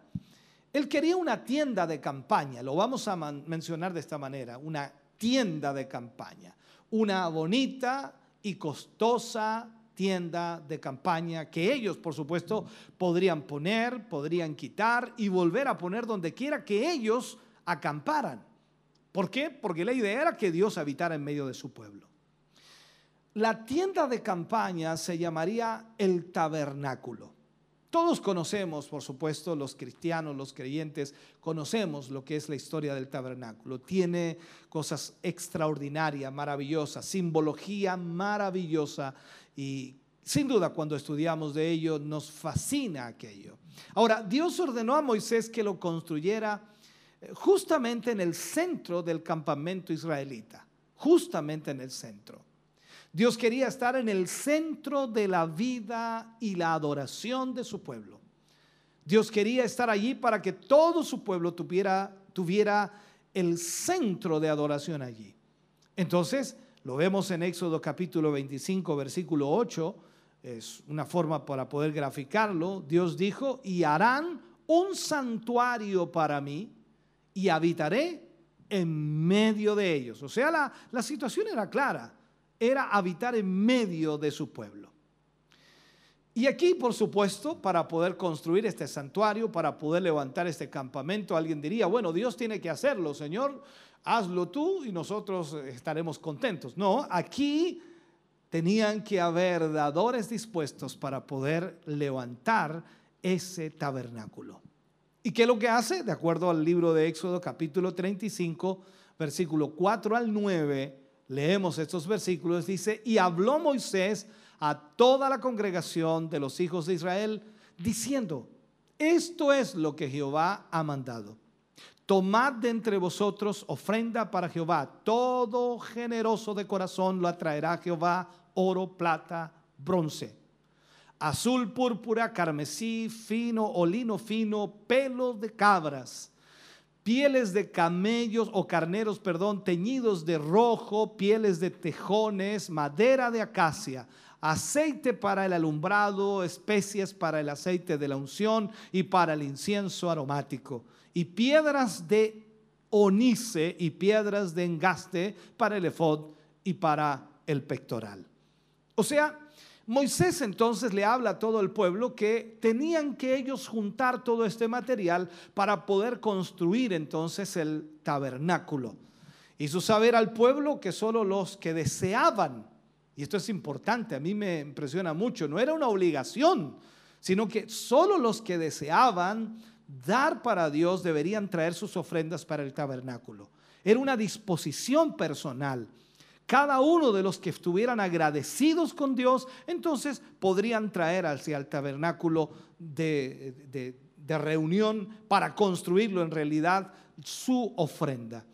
Él quería una tienda de campaña, lo vamos a mencionar de esta manera, una tienda de campaña una bonita y costosa tienda de campaña que ellos, por supuesto, podrían poner, podrían quitar y volver a poner donde quiera que ellos acamparan. ¿Por qué? Porque la idea era que Dios habitara en medio de su pueblo. La tienda de campaña se llamaría el tabernáculo. Todos conocemos, por supuesto, los cristianos, los creyentes, conocemos lo que es la historia del tabernáculo. Tiene cosas extraordinarias, maravillosas, simbología maravillosa y sin duda cuando estudiamos de ello nos fascina aquello. Ahora, Dios ordenó a Moisés que lo construyera eh, justamente en el centro del campamento israelita, justamente en el centro. Dios quería estar en el centro de la vida y la adoración de su pueblo. Dios quería estar allí para que todo su pueblo tuviera, tuviera el centro de adoración allí. Entonces, lo vemos en Éxodo capítulo 25, versículo 8, es una forma para poder graficarlo. Dios dijo, y harán un santuario para mí y habitaré en medio de ellos. O sea, la, la situación era clara era habitar en medio de su pueblo. Y aquí, por supuesto, para poder construir este santuario, para poder levantar este campamento, alguien diría, bueno, Dios tiene que hacerlo, Señor, hazlo tú y nosotros estaremos contentos. No, aquí tenían que haber dadores dispuestos para poder levantar ese tabernáculo. ¿Y qué es lo que hace? De acuerdo al libro de Éxodo capítulo 35, versículo 4 al 9, leemos estos versículos, dice, y habló Moisés a toda la congregación de los hijos de Israel, diciendo, esto es lo que Jehová ha mandado. Tomad de entre vosotros ofrenda para Jehová. Todo generoso de corazón lo atraerá Jehová, oro, plata, bronce. Azul, púrpura, carmesí, fino, olino fino, pelo de cabras pieles de camellos o carneros, perdón, teñidos de rojo, pieles de tejones, madera de acacia, aceite para el alumbrado, especias para el aceite de la unción y para el incienso aromático, y piedras de onice y piedras de engaste para el efod y para el pectoral. O sea, Moisés entonces le habla a todo el pueblo que tenían que ellos juntar todo este material para poder construir entonces el tabernáculo. Hizo saber al pueblo que solo los que deseaban, y esto es importante, a mí me impresiona mucho, no era una obligación, sino que solo los que deseaban dar para Dios deberían traer sus ofrendas para el tabernáculo. Era una disposición personal. Cada uno de los que estuvieran agradecidos con Dios, entonces podrían traer hacia el tabernáculo de, de reunión para construirlo en realidad su ofrenda.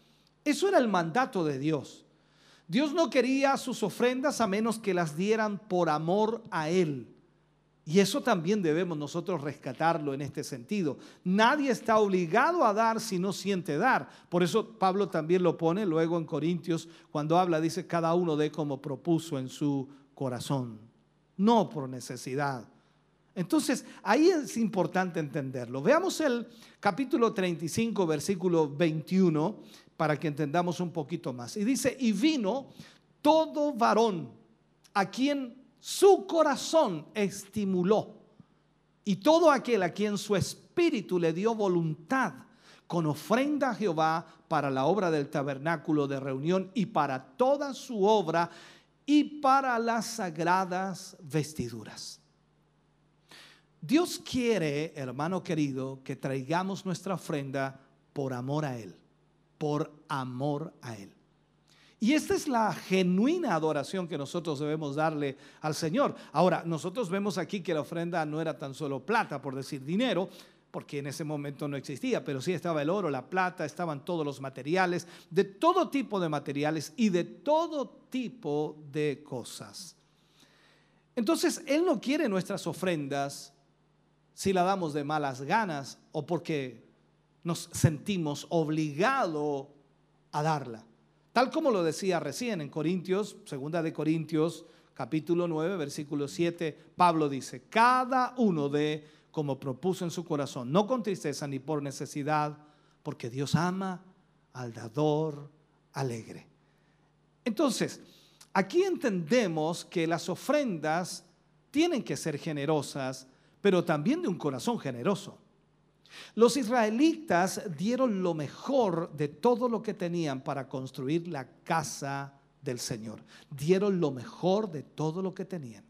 Eso era el mandato de Dios. Dios no quería sus ofrendas a menos que las dieran por amor a Él. Y eso también debemos nosotros rescatarlo en este sentido. Nadie está obligado a dar si no siente dar. Por eso Pablo también lo pone luego en Corintios cuando habla, dice, cada uno dé como propuso en su corazón, no por necesidad. Entonces, ahí es importante entenderlo. Veamos el capítulo 35, versículo 21, para que entendamos un poquito más. Y dice, y vino todo varón a quien su corazón estimuló y todo aquel a quien su espíritu le dio voluntad con ofrenda a Jehová para la obra del tabernáculo de reunión y para toda su obra y para las sagradas vestiduras. Dios quiere, hermano querido, que traigamos nuestra ofrenda por amor a Él, por amor a Él. Y esta es la genuina adoración que nosotros debemos darle al Señor. Ahora, nosotros vemos aquí que la ofrenda no era tan solo plata, por decir dinero, porque en ese momento no existía, pero sí estaba el oro, la plata, estaban todos los materiales, de todo tipo de materiales y de todo tipo de cosas. Entonces, Él no quiere nuestras ofrendas si la damos de malas ganas o porque nos sentimos obligados a darla. Tal como lo decía recién en Corintios, segunda de Corintios, capítulo 9, versículo 7, Pablo dice, cada uno de como propuso en su corazón, no con tristeza ni por necesidad, porque Dios ama al dador alegre. Entonces, aquí entendemos que las ofrendas tienen que ser generosas, pero también de un corazón generoso. Los israelitas dieron lo mejor de todo lo que tenían para construir la casa del Señor. Dieron lo mejor de todo lo que tenían.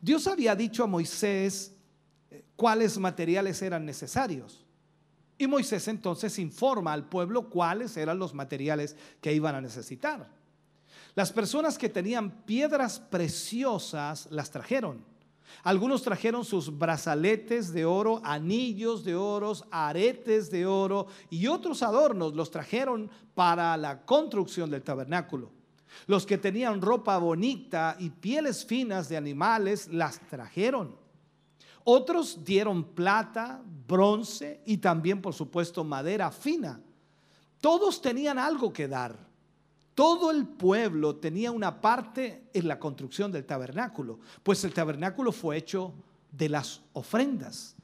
Dios había dicho a Moisés eh, cuáles materiales eran necesarios. Y Moisés entonces informa al pueblo cuáles eran los materiales que iban a necesitar. Las personas que tenían piedras preciosas las trajeron algunos trajeron sus brazaletes de oro, anillos de oro, aretes de oro y otros adornos los trajeron para la construcción del tabernáculo. Los que tenían ropa bonita y pieles finas de animales las trajeron. Otros dieron plata, bronce y también, por supuesto, madera fina. Todos tenían algo que dar. Todo el pueblo tenía una parte en la construcción del tabernáculo, pues el tabernáculo fue hecho de las ofrendas.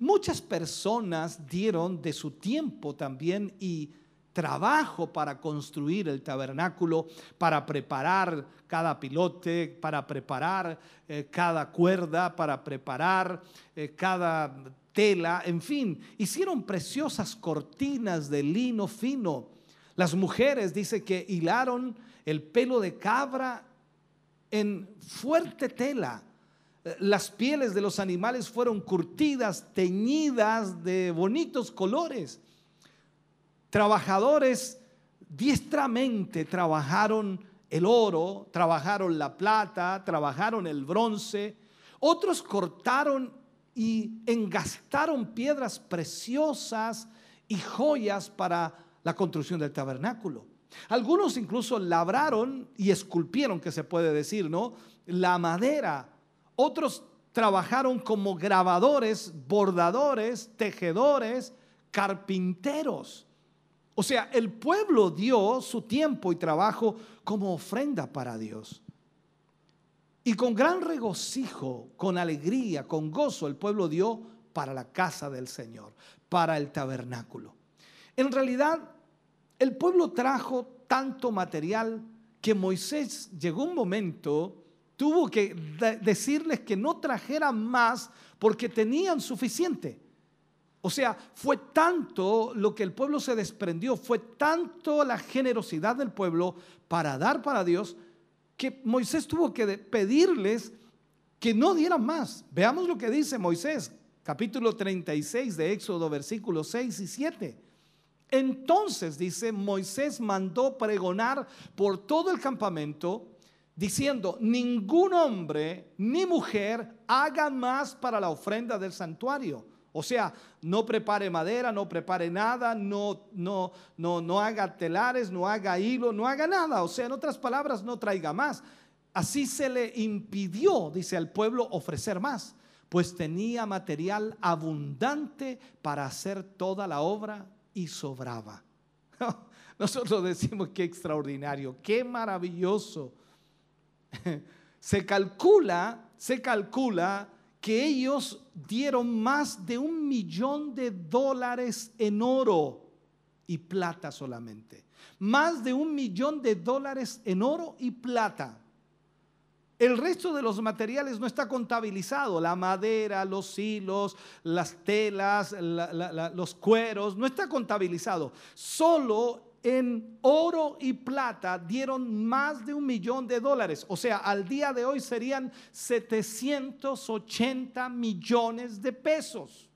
Muchas personas dieron de su tiempo también y trabajo para construir el tabernáculo, para preparar cada pilote, para preparar eh, cada cuerda, para preparar eh, cada tela, en fin, hicieron preciosas cortinas de lino fino las mujeres dice que hilaron el pelo de cabra en fuerte tela. Las pieles de los animales fueron curtidas, teñidas de bonitos colores. Trabajadores diestramente trabajaron el oro, trabajaron la plata, trabajaron el bronce. Otros cortaron y engastaron piedras preciosas y joyas para la construcción del tabernáculo. Algunos incluso labraron y esculpieron, que se puede decir, ¿no? La madera. Otros trabajaron como grabadores, bordadores, tejedores, carpinteros. O sea, el pueblo dio su tiempo y trabajo como ofrenda para Dios. Y con gran regocijo, con alegría, con gozo, el pueblo dio para la casa del Señor, para el tabernáculo. En realidad, el pueblo trajo tanto material que Moisés llegó un momento, tuvo que decirles que no trajeran más porque tenían suficiente. O sea, fue tanto lo que el pueblo se desprendió, fue tanto la generosidad del pueblo para dar para Dios, que Moisés tuvo que pedirles que no dieran más. Veamos lo que dice Moisés, capítulo 36 de Éxodo, versículos 6 y 7. Entonces, dice, Moisés mandó pregonar por todo el campamento, diciendo, ningún hombre ni mujer haga más para la ofrenda del santuario o sea, no prepare madera, no prepare nada, no, no, no, no haga telares, no haga hilo, no haga nada. O sea, en otras palabras, no traiga más. Así se le impidió, dice al pueblo, ofrecer más, pues tenía material abundante para hacer toda la obra y sobraba. Nosotros decimos qué extraordinario, qué maravilloso. Se calcula, se calcula que ellos dieron más de un millón de dólares en oro y plata solamente. Más de un millón de dólares en oro y plata. El resto de los materiales no está contabilizado, la madera, los hilos, las telas, los cueros, no está contabilizado. Solo en oro y plata dieron más de un millón de dólares. O sea, al día de hoy serían 780 millones de pesos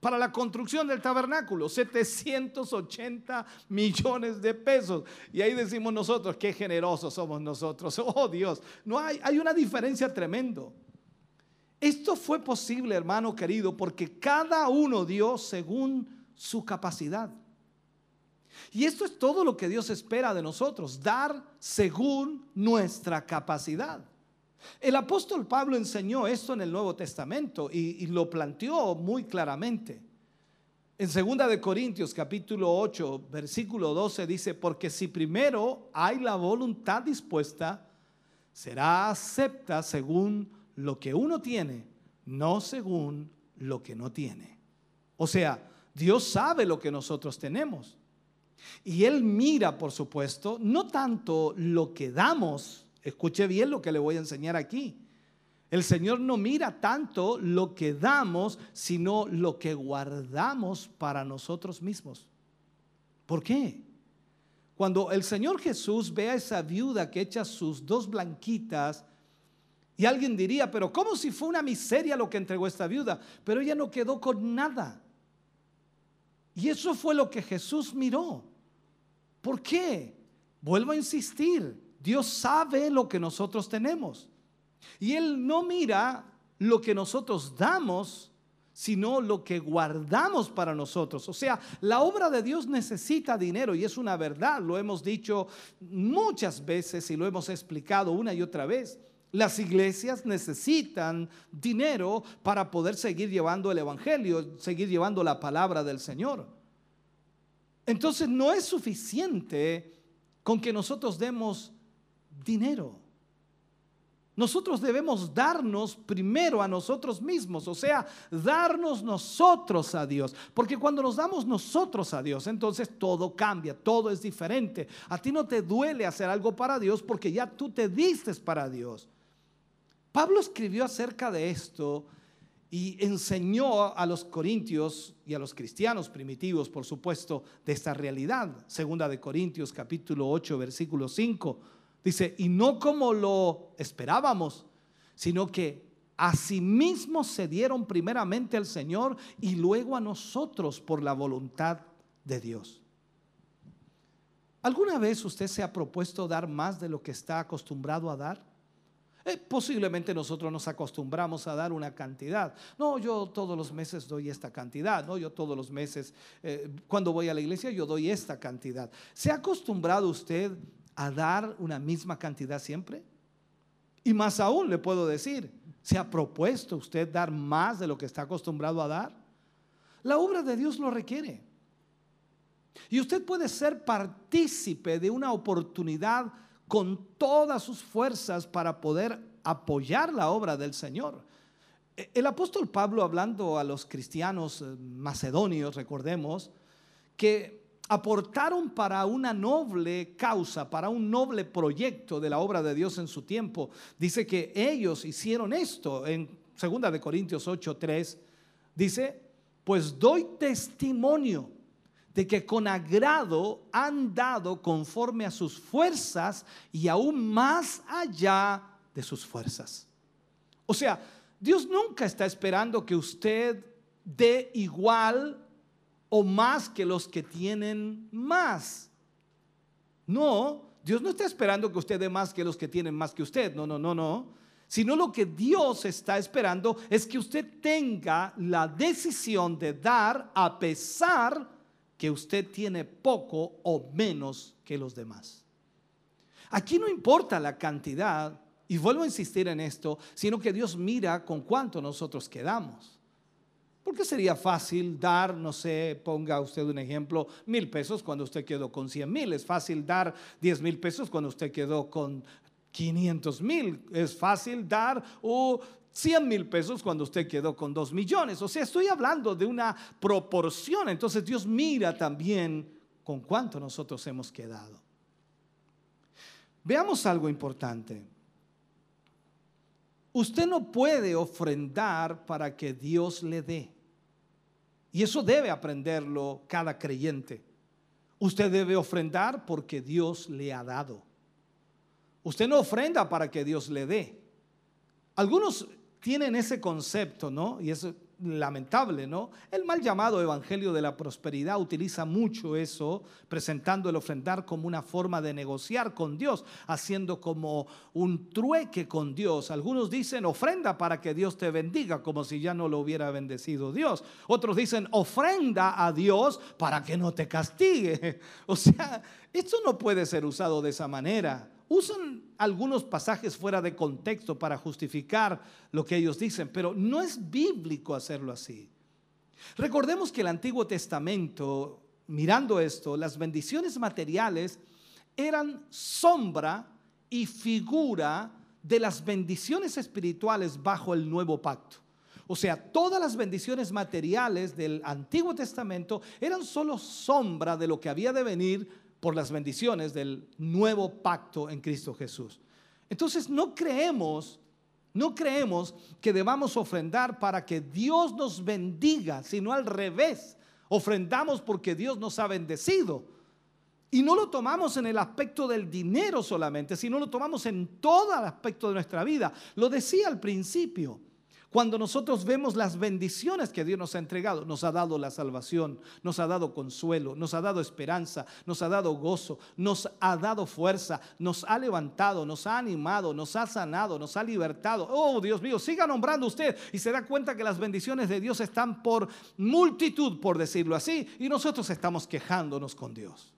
para la construcción del tabernáculo. 780 millones de pesos. Y ahí decimos nosotros, qué generosos somos nosotros. Oh Dios, no hay, hay una diferencia tremendo. Esto fue posible, hermano querido, porque cada uno dio según su capacidad. Y esto es todo lo que Dios espera de nosotros, dar según nuestra capacidad. El apóstol Pablo enseñó esto en el Nuevo Testamento y, lo planteó muy claramente. En 2 de Corintios capítulo 8, versículo 12 dice, porque si primero hay la voluntad dispuesta, será acepta según lo que uno tiene, no según lo que no tiene. O sea, Dios sabe lo que nosotros tenemos. Y Él mira, por supuesto, no tanto lo que damos, escuche bien lo que le voy a enseñar aquí. El Señor no mira tanto lo que damos, sino lo que guardamos para nosotros mismos. ¿Por qué? Cuando el Señor Jesús ve a esa viuda que echa sus dos blanquitas, y alguien diría, pero ¿cómo si fue una miseria lo que entregó esta viuda? Pero ella no quedó con nada. Y eso fue lo que Jesús miró. ¿Por qué? Vuelvo a insistir, Dios sabe lo que nosotros tenemos. Y Él no mira lo que nosotros damos, sino lo que guardamos para nosotros. O sea, la obra de Dios necesita dinero y es una verdad, lo hemos dicho muchas veces y lo hemos explicado una y otra vez. Las iglesias necesitan dinero para poder seguir llevando el Evangelio, seguir llevando la palabra del Señor. Entonces no es suficiente con que nosotros demos dinero. Nosotros debemos darnos primero a nosotros mismos, o sea, darnos nosotros a Dios. Porque cuando nos damos nosotros a Dios, entonces todo cambia, todo es diferente. A ti no te duele hacer algo para Dios porque ya tú te diste para Dios. Pablo escribió acerca de esto y enseñó a los corintios y a los cristianos primitivos, por supuesto, de esta realidad. Segunda de Corintios capítulo 8, versículo 5. Dice, y no como lo esperábamos, sino que asimismo se dieron primeramente al Señor y luego a nosotros por la voluntad de Dios. ¿Alguna vez usted se ha propuesto dar más de lo que está acostumbrado a dar? Eh, posiblemente nosotros nos acostumbramos a dar una cantidad. No, yo todos los meses doy esta cantidad. No, yo todos los meses, eh, cuando voy a la iglesia, yo doy esta cantidad. ¿Se ha acostumbrado usted a dar una misma cantidad siempre? Y más aún le puedo decir, ¿se ha propuesto usted dar más de lo que está acostumbrado a dar? La obra de Dios lo requiere. Y usted puede ser partícipe de una oportunidad con todas sus fuerzas para poder apoyar la obra del Señor. E, el apóstol Pablo hablando a los cristianos eh, macedonios, recordemos, que aportaron para una noble causa, para un noble proyecto de la obra de Dios en su tiempo. Dice que ellos hicieron esto en 2 de Corintios 8:3. Dice, pues doy testimonio de que con agrado han dado conforme a sus fuerzas y aún más allá de sus fuerzas. O sea, Dios nunca está esperando que usted dé igual o más que los que tienen más. No, Dios no está esperando que usted dé más que los que tienen más que usted. No, no, no, no. Sino lo que Dios está esperando es que usted tenga la decisión de dar a pesar que usted tiene poco o menos que los demás. Aquí no importa la cantidad, y vuelvo a insistir en esto, sino que Dios mira con cuánto nosotros quedamos. Porque sería fácil dar, no sé, ponga usted un ejemplo, mil pesos cuando usted quedó con cien mil. Es fácil dar diez mil pesos cuando usted quedó con 500 mil. Es fácil dar o 100 mil pesos cuando usted quedó con 2 millones. O sea, estoy hablando de una proporción. Entonces Dios mira también con cuánto nosotros hemos quedado. Veamos algo importante. Usted no puede ofrendar para que Dios le dé. Y eso debe aprenderlo cada creyente. Usted debe ofrendar porque Dios le ha dado. Usted no ofrenda para que Dios le dé. Algunos tienen ese concepto, ¿no? Y es lamentable, ¿no? El mal llamado Evangelio de la Prosperidad utiliza mucho eso, presentando el ofrendar como una forma de negociar con Dios, haciendo como un trueque con Dios. Algunos dicen ofrenda para que Dios te bendiga, como si ya no lo hubiera bendecido Dios. Otros dicen ofrenda a Dios para que no te castigue. O sea, esto no puede ser usado de esa manera usan algunos pasajes fuera de contexto para justificar lo que ellos dicen, pero no es bíblico hacerlo así. Recordemos que el Antiguo Testamento, mirando esto, las bendiciones materiales eran sombra y figura de las bendiciones espirituales bajo el nuevo pacto. O sea, todas las bendiciones materiales del Antiguo Testamento eran solo sombra de lo que había de venir por las bendiciones del nuevo pacto en Cristo Jesús. Entonces no creemos, no creemos que debamos ofrendar para que Dios nos bendiga, sino al revés. Ofrendamos porque Dios nos ha bendecido. Y no lo tomamos en el aspecto del dinero solamente, sino lo tomamos en todo el aspecto de nuestra vida. Lo decía al principio. Cuando nosotros vemos las bendiciones que Dios nos ha entregado, nos ha dado la salvación, nos ha dado consuelo, nos ha dado esperanza, nos ha dado gozo, nos ha dado fuerza, nos ha levantado, nos ha animado, nos ha sanado, nos ha libertado. Oh, Dios mío, siga nombrando usted y se da cuenta que las bendiciones de Dios están por multitud, por decirlo así, y nosotros estamos quejándonos con Dios.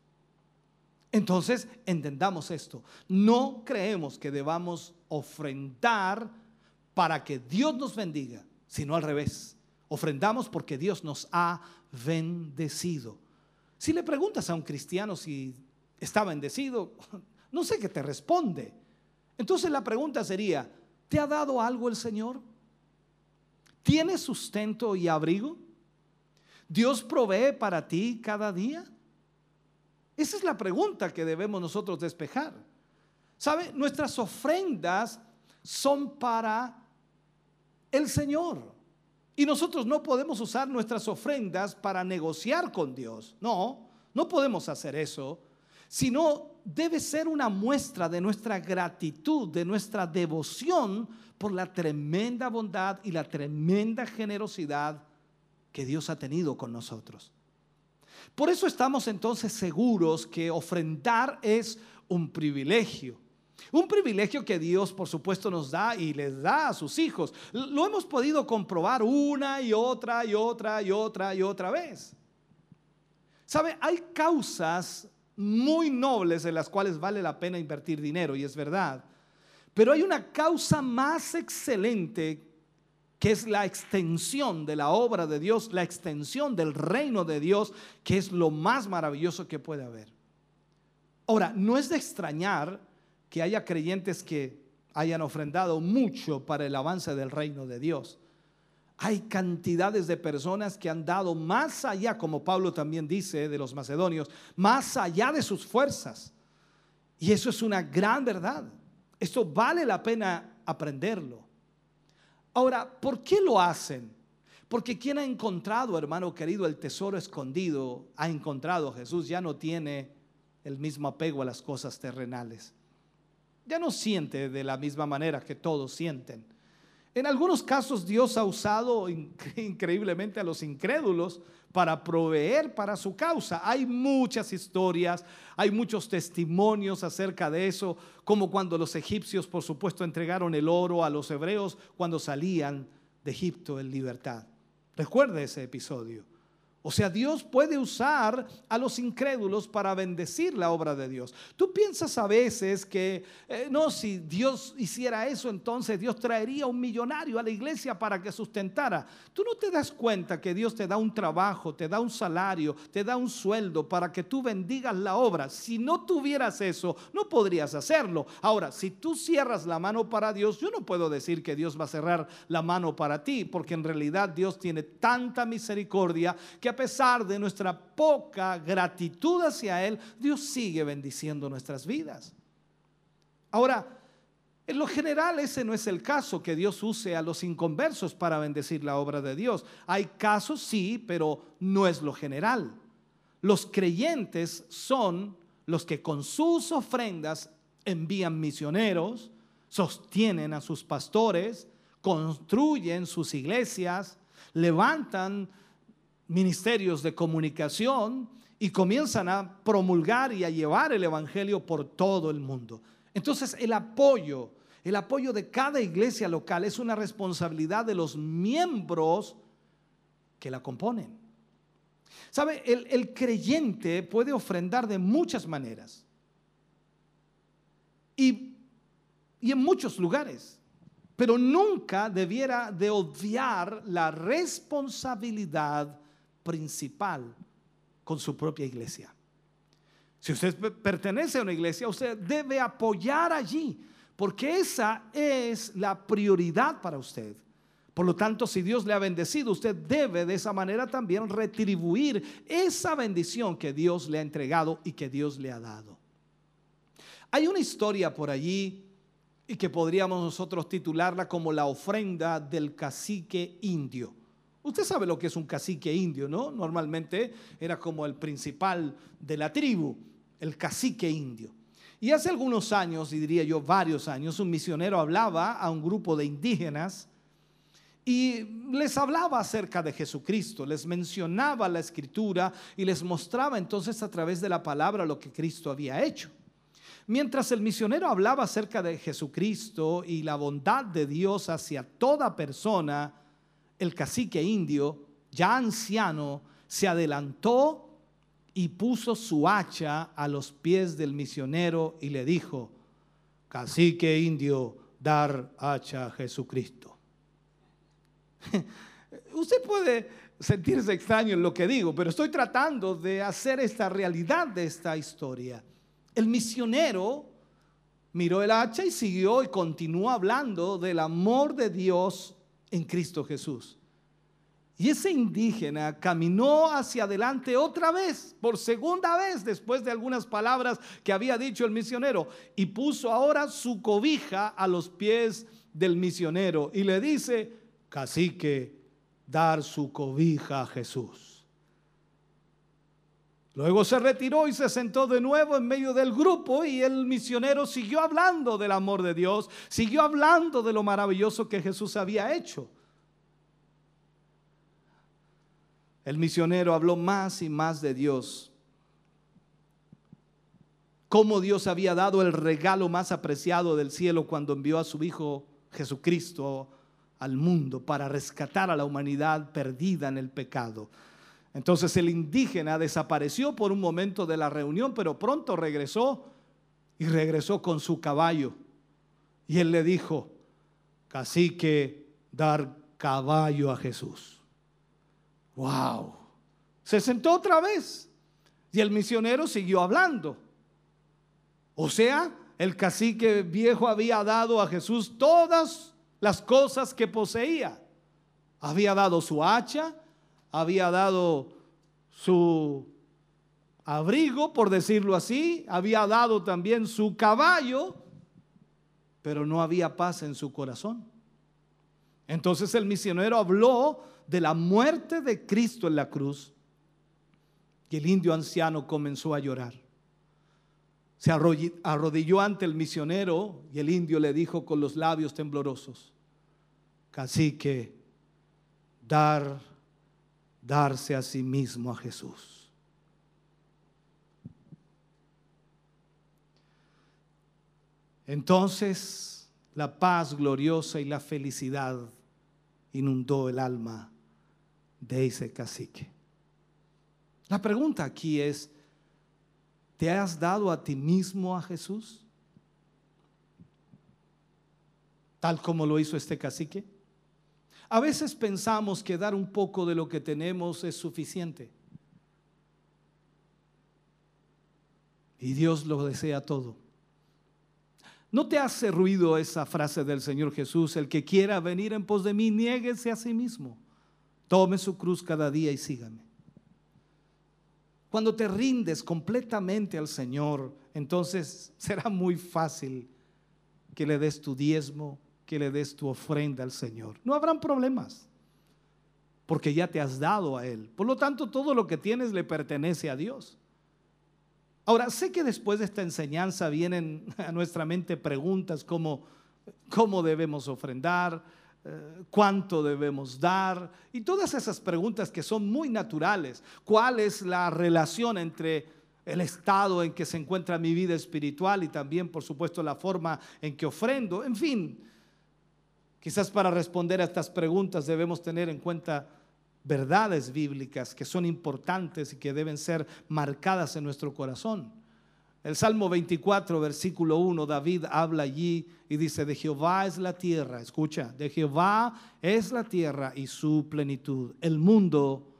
Entonces, entendamos esto. No creemos que debamos ofrendar para que Dios nos bendiga, sino al revés. Ofrendamos porque Dios nos ha bendecido. Si le preguntas a un cristiano si está bendecido, no sé qué te responde. Entonces la pregunta sería, ¿te ha dado algo el Señor? ¿Tienes sustento y abrigo? ¿Dios provee para ti cada día? Esa es la pregunta que debemos nosotros despejar. ¿Sabe? Nuestras ofrendas son para el Señor. Y nosotros no podemos usar nuestras ofrendas para negociar con Dios. No, no podemos hacer eso. Sino debe ser una muestra de nuestra gratitud, de nuestra devoción por la tremenda bondad y la tremenda generosidad que Dios ha tenido con nosotros. Por eso estamos entonces seguros que ofrendar es un privilegio. Un privilegio que Dios, por supuesto, nos da y les da a sus hijos. Lo hemos podido comprobar una y otra y otra y otra y otra vez. ¿Sabe? Hay causas muy nobles en las cuales vale la pena invertir dinero, y es verdad. Pero hay una causa más excelente que es la extensión de la obra de Dios, la extensión del reino de Dios, que es lo más maravilloso que puede haber. Ahora, no es de extrañar que haya creyentes que hayan ofrendado mucho para el avance del reino de Dios. Hay cantidades de personas que han dado más allá, como Pablo también dice de los macedonios, más allá de sus fuerzas. Y eso es una gran verdad. Esto vale la pena aprenderlo. Ahora, ¿por qué lo hacen? Porque quien ha encontrado, hermano querido, el tesoro escondido, ha encontrado a Jesús, ya no tiene el mismo apego a las cosas terrenales. Ya no siente de la misma manera que todos sienten. En algunos casos Dios ha usado increíblemente a los incrédulos para proveer para su causa. Hay muchas historias, hay muchos testimonios acerca de eso, como cuando los egipcios, por supuesto, entregaron el oro a los hebreos cuando salían de Egipto en libertad. Recuerde ese episodio. O sea, Dios puede usar a los incrédulos para bendecir la obra de Dios. Tú piensas a veces que, eh, no, si Dios hiciera eso, entonces Dios traería un millonario a la iglesia para que sustentara. Tú no te das cuenta que Dios te da un trabajo, te da un salario, te da un sueldo para que tú bendigas la obra. Si no tuvieras eso, no podrías hacerlo. Ahora, si tú cierras la mano para Dios, yo no puedo decir que Dios va a cerrar la mano para ti, porque en realidad Dios tiene tanta misericordia que a pesar de nuestra poca gratitud hacia Él, Dios sigue bendiciendo nuestras vidas. Ahora, en lo general ese no es el caso, que Dios use a los inconversos para bendecir la obra de Dios. Hay casos, sí, pero no es lo general. Los creyentes son los que con sus ofrendas envían misioneros, sostienen a sus pastores, construyen sus iglesias, levantan ministerios de comunicación y comienzan a promulgar y a llevar el Evangelio por todo el mundo. Entonces el apoyo, el apoyo de cada iglesia local es una responsabilidad de los miembros que la componen. ¿Sabe? El, creyente puede ofrendar de muchas maneras y, y en muchos lugares pero nunca debiera de obviar la responsabilidad principal con su propia iglesia. Si usted pertenece a una iglesia, usted debe apoyar allí, porque esa es la prioridad para usted. Por lo tanto, si Dios le ha bendecido, usted debe de esa manera también retribuir esa bendición que Dios le ha entregado y que Dios le ha dado. Hay una historia por allí y que podríamos nosotros titularla como la ofrenda del cacique indio. Usted sabe lo que es un cacique indio, ¿no? Normalmente era como el principal de la tribu, el cacique indio. Y hace algunos años, y diría yo varios años, un misionero hablaba a un grupo de indígenas y les hablaba acerca de Jesucristo, les mencionaba la escritura y les mostraba entonces a través de la palabra lo que Cristo había hecho. Mientras el misionero hablaba acerca de Jesucristo y la bondad de Dios hacia toda persona, el cacique indio, ya anciano, se adelantó y puso su hacha a los pies del misionero y le dijo, cacique indio, dar hacha a Jesucristo. Usted puede sentirse extraño en lo que digo, pero estoy tratando de hacer esta realidad de esta historia. El misionero miró el hacha y siguió y continuó hablando del amor de Dios en Cristo Jesús. Y ese indígena caminó hacia adelante otra vez, por segunda vez, después de algunas palabras que había dicho el misionero, y puso ahora su cobija a los pies del misionero y le dice, cacique, dar su cobija a Jesús. Luego se retiró y se sentó de nuevo en medio del grupo y el misionero siguió hablando del amor de Dios, siguió hablando de lo maravilloso que Jesús había hecho. El misionero habló más y más de Dios. Cómo Dios había dado el regalo más apreciado del cielo cuando envió a su Hijo Jesucristo al mundo para rescatar a la humanidad perdida en el pecado. Entonces el indígena desapareció por un momento de la reunión, pero pronto regresó y regresó con su caballo. Y él le dijo, cacique, dar caballo a Jesús. Wow. Se sentó otra vez y el misionero siguió hablando. O sea, el cacique viejo había dado a Jesús todas las cosas que poseía. Había dado su hacha, había dado su abrigo, por decirlo así, había dado también su caballo, pero no había paz en su corazón. Entonces el misionero habló de la muerte de Cristo en la cruz y el indio anciano comenzó a llorar. Se arrodilló ante el misionero y el indio le dijo con los labios temblorosos, que dar, darse a sí mismo a Jesús. Entonces la paz gloriosa y la felicidad inundó el alma de ese cacique. La pregunta aquí es, ¿te has dado a ti mismo a Jesús? Tal como lo hizo este cacique. A veces pensamos que dar un poco de lo que tenemos es suficiente. Y Dios lo desea todo. ¿No te hace ruido esa frase del Señor Jesús? El que quiera venir en pos de mí, niéguese a sí mismo. Tome su cruz cada día y sígame. Cuando te rindes completamente al Señor, entonces será muy fácil que le des tu diezmo, que le des tu ofrenda al Señor. No habrán problemas, porque ya te has dado a Él. Por lo tanto, todo lo que tienes le pertenece a Dios. Ahora, sé que después de esta enseñanza vienen a nuestra mente preguntas como, ¿cómo debemos ofrendar? Eh, ¿Cuánto debemos dar? Y todas esas preguntas que son muy naturales. ¿Cuál es la relación entre el estado en que se encuentra mi vida espiritual y también, por supuesto, la forma en que ofrendo? En fin, quizás para responder a estas preguntas debemos tener en cuenta verdades bíblicas que son importantes y que deben ser marcadas en nuestro corazón. El Salmo 24, versículo 1, David habla allí y dice, de Jehová es la tierra, escucha, de Jehová es la tierra y su plenitud, el mundo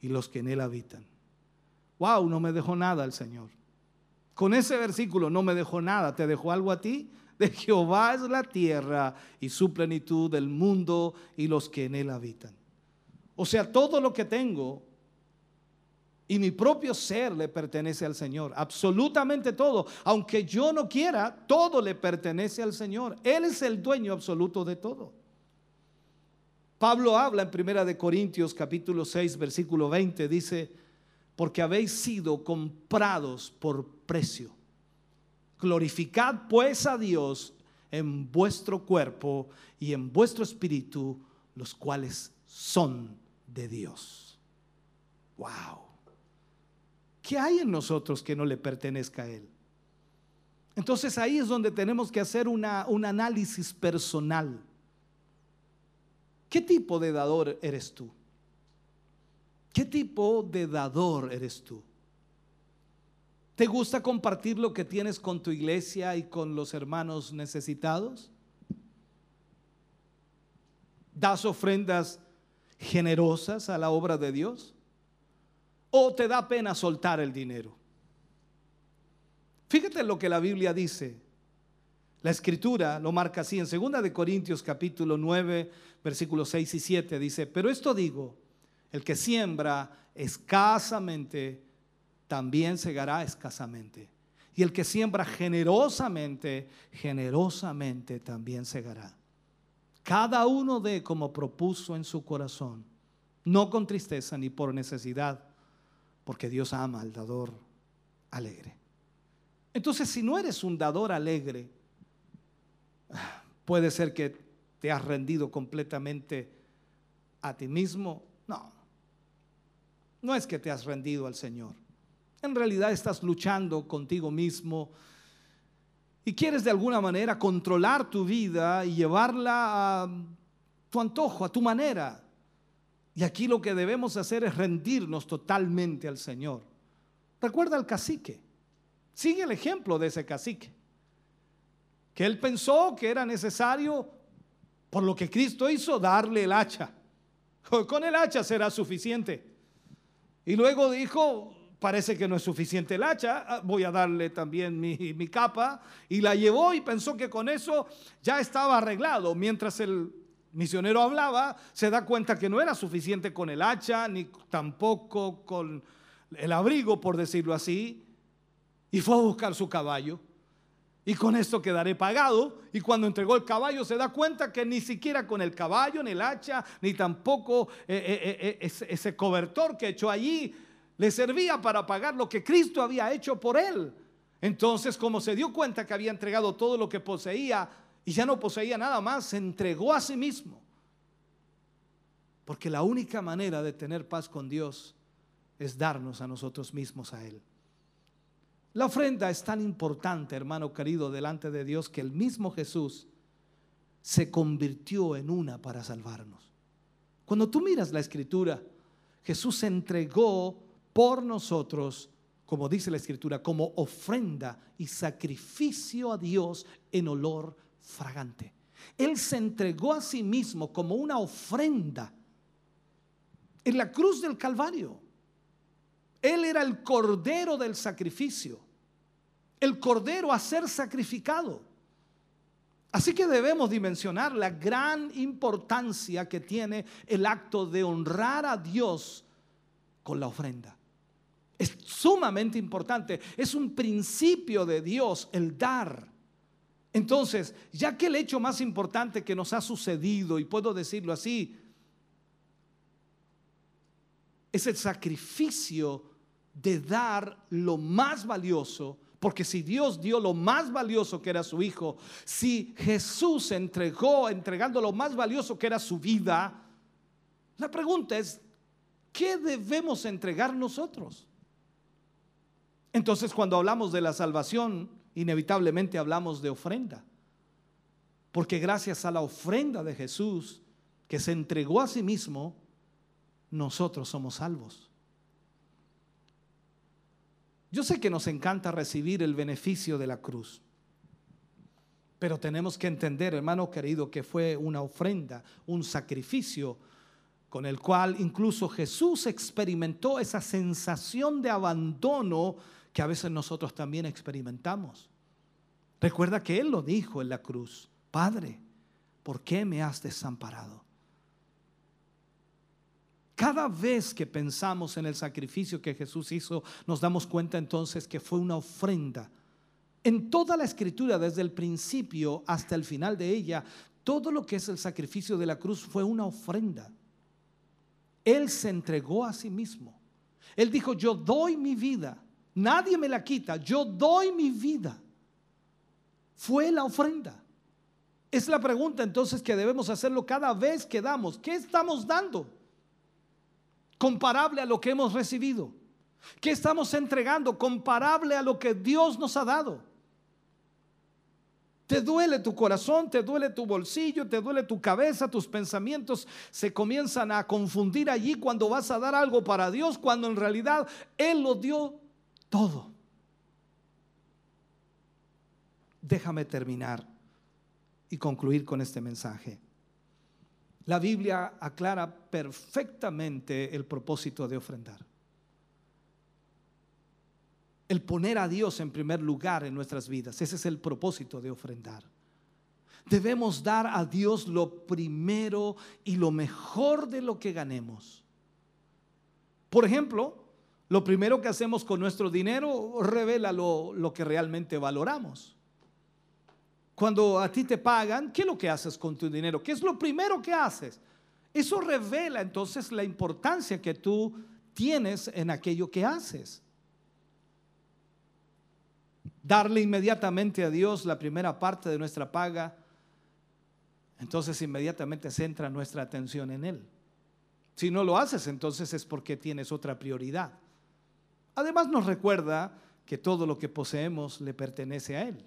y los que en él habitan. Wow, no me dejó nada el Señor. Con ese versículo no me dejó nada, ¿te dejó algo a ti? De Jehová es la tierra y su plenitud, el mundo y los que en él habitan. O sea, todo lo que tengo y mi propio ser le pertenece al Señor. Absolutamente todo. Aunque yo no quiera, todo le pertenece al Señor. Él es el dueño absoluto de todo. Pablo habla en Primera de Corintios capítulo 6 versículo 20 dice, "Porque habéis sido comprados por precio. Glorificad pues a Dios en vuestro cuerpo y en vuestro espíritu, los cuales son de Dios. Wow. ¿Qué hay en nosotros que no le pertenezca a Él? Entonces ahí es donde tenemos que hacer una, un análisis personal. ¿Qué tipo de dador eres tú? ¿Qué tipo de dador eres tú? ¿Te gusta compartir lo que tienes con tu iglesia y con los hermanos necesitados? ¿Das ofrendas generosas a la obra de Dios? ¿O te da pena soltar el dinero? Fíjate lo que la Biblia dice. La escritura lo marca así en 2 de Corintios capítulo 9, versículos 6 y 7 dice, "Pero esto digo, el que siembra escasamente también segará escasamente, y el que siembra generosamente, generosamente también segará." Cada uno de como propuso en su corazón, no con tristeza ni por necesidad, porque Dios ama al dador alegre. Entonces, si no eres un dador alegre, puede ser que te has rendido completamente a ti mismo. No, no es que te has rendido al Señor. En realidad estás luchando contigo mismo y quieres de alguna manera controlar tu vida y llevarla a tu antojo, a tu manera. Y aquí lo que debemos hacer es rendirnos totalmente al Señor. Recuerda al cacique. Sigue el ejemplo de ese cacique. Que él pensó que era necesario, por lo que Cristo hizo, darle el hacha. Con el hacha será suficiente. Y luego dijo, parece que no es suficiente el hacha, ah, voy a darle también mi, capa. Y la llevó y pensó que con eso ya estaba arreglado. Mientras el misionero hablaba, se da cuenta que no era suficiente con el hacha, ni tampoco con el abrigo, por decirlo así, y fue a buscar su caballo. y con esto quedaré pagado. Y cuando entregó el caballo se da cuenta que ni siquiera con el caballo, ni el hacha, ni tampoco eh, eh, eh, ese, ese cobertor que echó allí le servía para pagar lo que Cristo había hecho por él. Entonces, como se dio cuenta que había entregado todo lo que poseía y ya no poseía nada más, se entregó a sí mismo. Porque la única manera de tener paz con Dios es darnos a nosotros mismos a Él. La ofrenda es tan importante, hermano querido, delante de Dios que el mismo Jesús se convirtió en una para salvarnos. Cuando tú miras la escritura, Jesús se entregó por nosotros, como dice la escritura, como ofrenda y sacrificio a Dios en olor fragante. Él se entregó a sí mismo como una ofrenda en la cruz del Calvario. Él era el cordero del sacrificio, el cordero a ser sacrificado. Así que debemos dimensionar la gran importancia que tiene el acto de honrar a Dios con la ofrenda. Es sumamente importante, es un principio de Dios el dar. Entonces, ya que el hecho más importante que nos ha sucedido, y puedo decirlo así, es el sacrificio de dar lo más valioso, porque si Dios dio lo más valioso que era su Hijo, si Jesús entregó, entregando lo más valioso que era su vida, la pregunta es, ¿qué debemos entregar nosotros? Entonces cuando hablamos de la salvación, inevitablemente hablamos de ofrenda, porque gracias a la ofrenda de Jesús, que se entregó a sí mismo, nosotros somos salvos. Yo sé que nos encanta recibir el beneficio de la cruz, pero tenemos que entender, hermano querido, que fue una ofrenda, un sacrificio con el cual incluso Jesús experimentó esa sensación de abandono que a veces nosotros también experimentamos. Recuerda que Él lo dijo en la cruz, Padre, ¿por qué me has desamparado? Cada vez que pensamos en el sacrificio que Jesús hizo, nos damos cuenta entonces que fue una ofrenda. En toda la escritura, desde el principio hasta el final de ella, todo lo que es el sacrificio de la cruz fue una ofrenda. Él se entregó a sí mismo. Él dijo, yo doy mi vida, nadie me la quita, yo doy mi vida. Fue la ofrenda. Es la pregunta entonces que debemos hacerlo cada vez que damos. ¿Qué estamos dando? comparable a lo que hemos recibido? ¿Qué estamos entregando comparable a lo que Dios nos ha dado? Te duele tu corazón, te duele tu bolsillo, te duele tu cabeza, tus pensamientos se comienzan a confundir allí cuando vas a dar algo para Dios, cuando en realidad Él lo dio todo. Déjame terminar y concluir con este mensaje. La Biblia aclara perfectamente el propósito de ofrendar. El poner a Dios en primer lugar en nuestras vidas. Ese es el propósito de ofrendar. Debemos dar a Dios lo primero y lo mejor de lo que ganemos. Por ejemplo, lo primero que hacemos con nuestro dinero revela lo, lo que realmente valoramos. Cuando a ti te pagan, ¿qué es lo que haces con tu dinero? ¿Qué es lo primero que haces? Eso revela entonces la importancia que tú tienes en aquello que haces. Darle inmediatamente a Dios la primera parte de nuestra paga, entonces inmediatamente centra nuestra atención en Él. Si no lo haces, entonces es porque tienes otra prioridad. Además nos recuerda que todo lo que poseemos le pertenece a Él.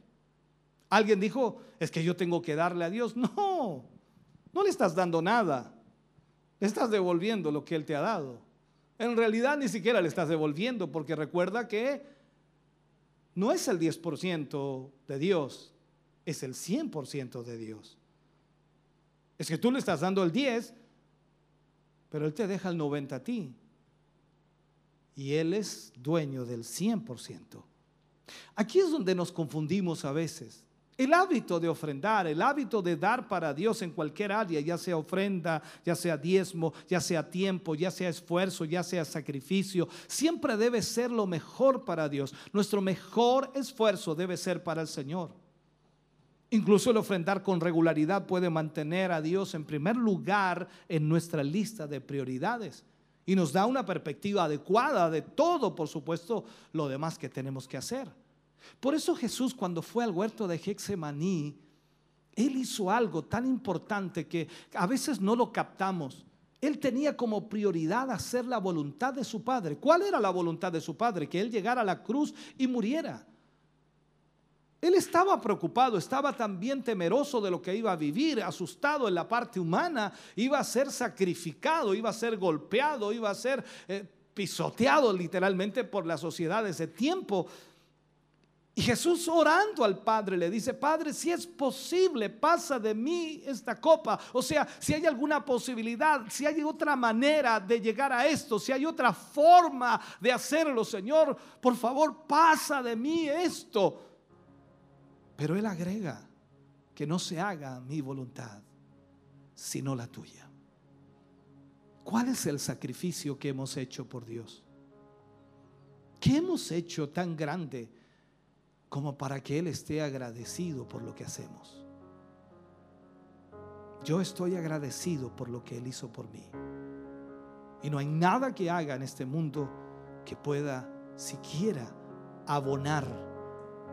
Alguien dijo, es que yo tengo que darle a Dios. No, no le estás dando nada. Le estás devolviendo lo que Él te ha dado. En realidad ni siquiera le estás devolviendo porque recuerda que no es el 10% de Dios, es el 100% de Dios. Es que tú le estás dando el 10, pero Él te deja el 90 a ti. Y Él es dueño del 100%. Aquí es donde nos confundimos a veces. El hábito de ofrendar, el hábito de dar para Dios en cualquier área, ya sea ofrenda, ya sea diezmo, ya sea tiempo, ya sea esfuerzo, ya sea sacrificio, siempre debe ser lo mejor para Dios. Nuestro mejor esfuerzo debe ser para el Señor. Incluso el ofrendar con regularidad puede mantener a Dios en primer lugar en nuestra lista de prioridades y nos da una perspectiva adecuada de todo, por supuesto, lo demás que tenemos que hacer. Por eso Jesús cuando fue al huerto de Hexemaní, él hizo algo tan importante que a veces no lo captamos. Él tenía como prioridad hacer la voluntad de su Padre. ¿Cuál era la voluntad de su Padre? Que Él llegara a la cruz y muriera. Él estaba preocupado, estaba también temeroso de lo que iba a vivir, asustado en la parte humana, iba a ser sacrificado, iba a ser golpeado, iba a ser eh, pisoteado literalmente por la sociedad de ese tiempo. Y Jesús orando al Padre le dice, Padre, si es posible, pasa de mí esta copa. O sea, si hay alguna posibilidad, si hay otra manera de llegar a esto, si hay otra forma de hacerlo, Señor, por favor, pasa de mí esto. Pero Él agrega que no se haga mi voluntad, sino la tuya. ¿Cuál es el sacrificio que hemos hecho por Dios? ¿Qué hemos hecho tan grande como para que Él esté agradecido por lo que hacemos? Yo estoy agradecido por lo que Él hizo por mí. Y no hay nada que haga en este mundo que pueda siquiera abonar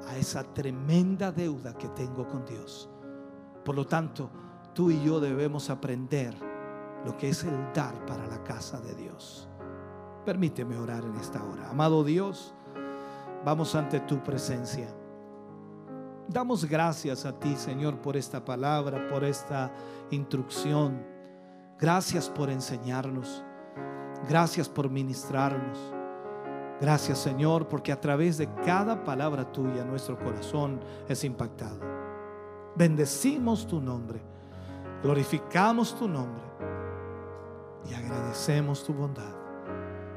a esa tremenda deuda que tengo con Dios. Por lo tanto, tú y yo debemos aprender lo que es el dar para la casa de Dios. Permíteme orar en esta hora. Amado Dios, vamos ante tu presencia. Damos gracias a ti, Señor, por esta palabra, por esta instrucción. Gracias por enseñarnos. Gracias por ministrarnos. Gracias Señor, porque a través de cada palabra tuya nuestro corazón es impactado. Bendecimos tu nombre, glorificamos tu nombre y agradecemos tu bondad.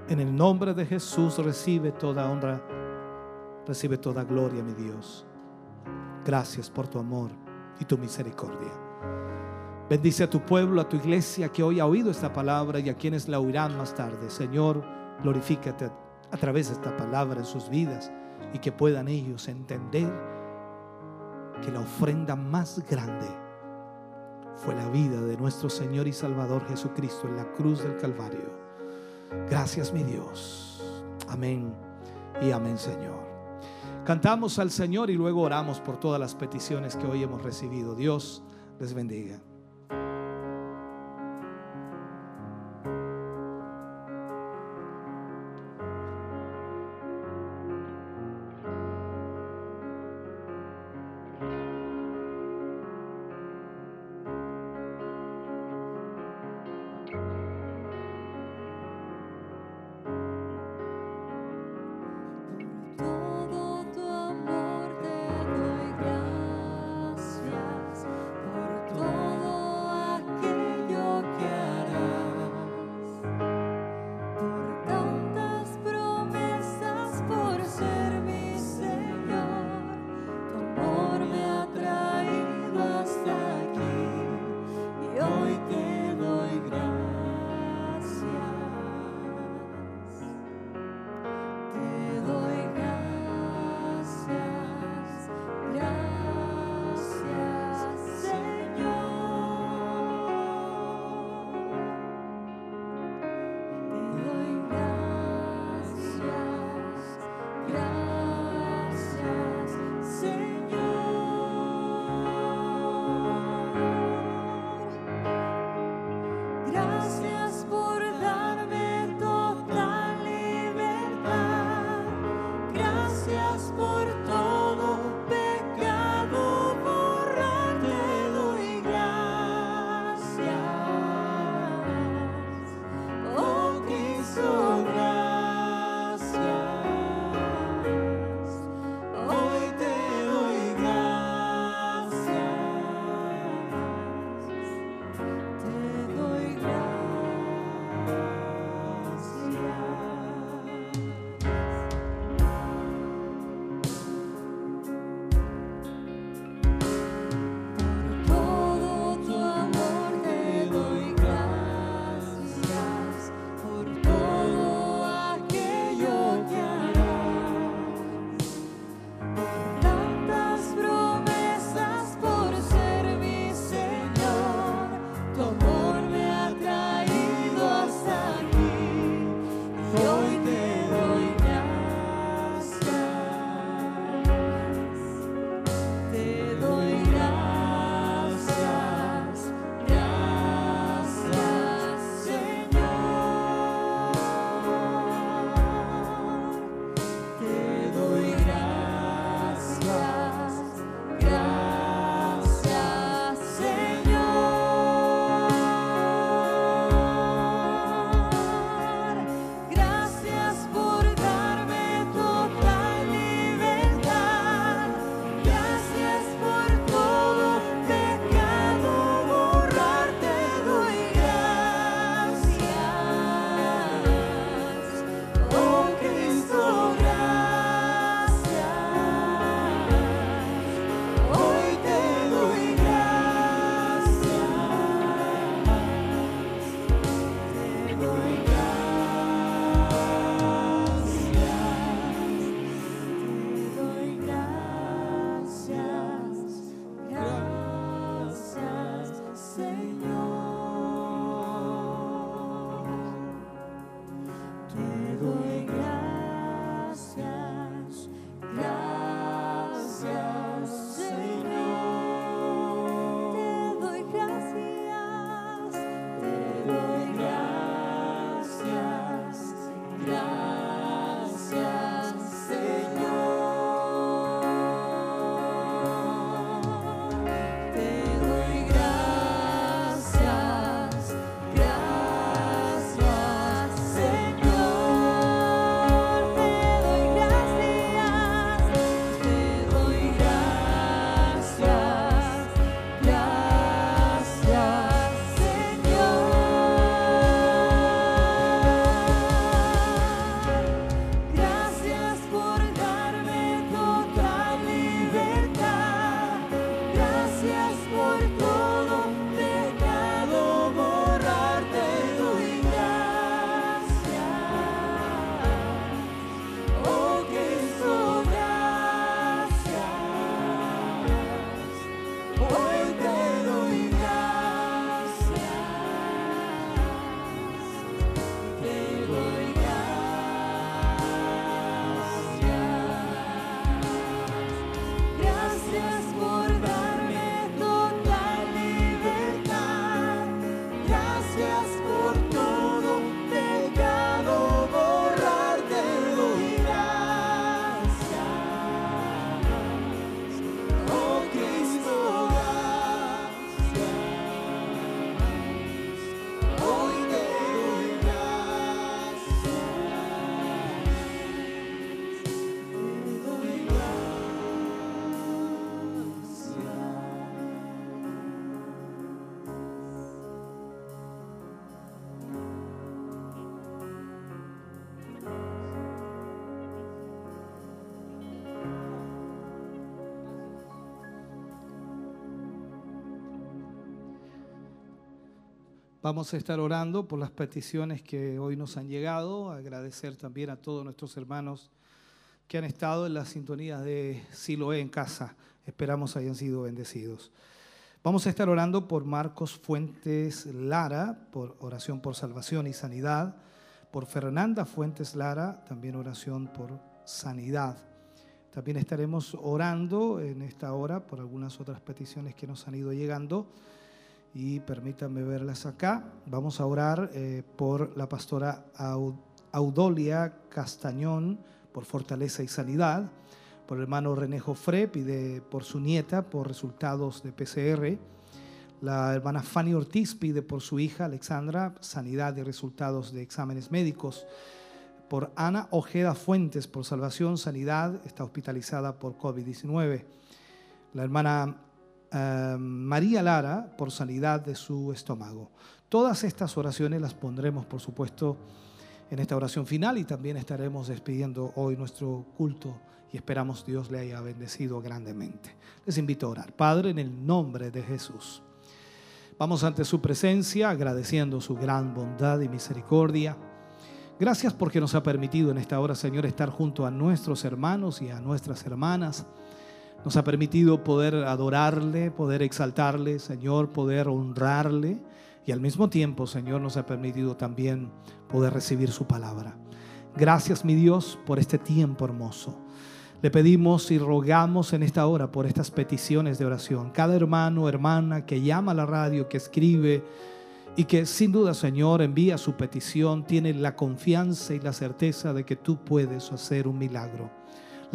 En el nombre de Jesús recibe toda honra, recibe toda gloria, mi Dios. Gracias por tu amor y tu misericordia. Bendice a tu pueblo, a tu iglesia que hoy ha oído esta palabra y a quienes la oirán más tarde. Señor, glorifícate a través de esta palabra en sus vidas y que puedan ellos entender que la ofrenda más grande fue la vida de nuestro Señor y Salvador Jesucristo en la cruz del Calvario. Gracias mi Dios. Amén y amén Señor. Cantamos al Señor y luego oramos por todas las peticiones que hoy hemos recibido. Dios les bendiga. Vamos a estar orando por las peticiones que hoy nos han llegado, agradecer también a todos nuestros hermanos que han estado en la sintonía de Siloé en casa. Esperamos hayan sido bendecidos. Vamos a estar orando por Marcos Fuentes Lara, por oración por salvación y sanidad, por Fernanda Fuentes Lara, también oración por sanidad. También estaremos orando en esta hora por algunas otras peticiones que nos han ido llegando y permítanme verlas acá. Vamos a orar eh, por la pastora Audolia Castañón, por fortaleza y sanidad, por el hermano René Jofre, pide por su nieta, por resultados de PCR. La hermana Fanny Ortiz pide por su hija Alexandra, sanidad y resultados de exámenes médicos. Por Ana Ojeda Fuentes, por salvación, sanidad, está hospitalizada por COVID-19. La hermana Em, María Lara por sanidad de su estómago. Todas estas oraciones las pondremos, por supuesto, en esta oración final y también estaremos despidiendo hoy nuestro culto y esperamos Dios le haya bendecido grandemente. Les invito a orar. Padre, en el nombre de Jesús. Vamos ante su presencia agradeciendo su gran bondad y misericordia. Gracias porque nos ha permitido en esta hora, Señor, estar junto a nuestros hermanos y a nuestras hermanas nos ha permitido poder adorarle, poder exaltarle, Señor, poder honrarle. Y al mismo tiempo, Señor, nos ha permitido también poder recibir su palabra. Gracias, mi Dios, por este tiempo hermoso. Le pedimos y rogamos en esta hora por estas peticiones de oración. Cada hermano, hermana que llama a la radio, que escribe y que sin duda, Señor, envía su petición, tiene la confianza y la certeza de que tú puedes hacer un milagro.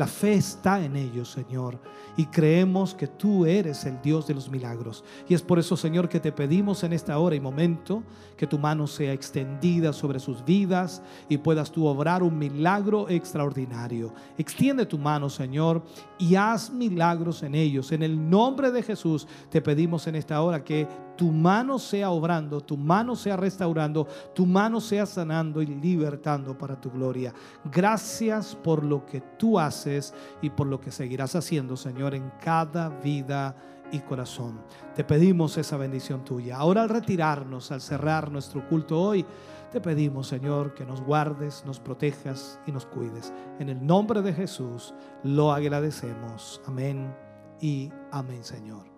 La fe está en ellos, Señor, y creemos que tú eres el Dios de los milagros. Y es por eso, Señor, que te pedimos en esta hora y momento que tu mano sea extendida sobre sus vidas y puedas tú obrar un milagro extraordinario. Extiende tu mano, Señor, y haz milagros en ellos. En el nombre de Jesús te pedimos en esta hora que tu mano sea obrando, tu mano sea restaurando, tu mano sea sanando y libertando para tu gloria. Gracias por lo que tú haces y por lo que seguirás haciendo, Señor, en cada vida y corazón. Te pedimos esa bendición tuya. Ahora al retirarnos, al cerrar nuestro culto hoy, te pedimos, Señor, que nos guardes, nos protejas y nos cuides. En el nombre de Jesús lo agradecemos. Amén y amén, Señor.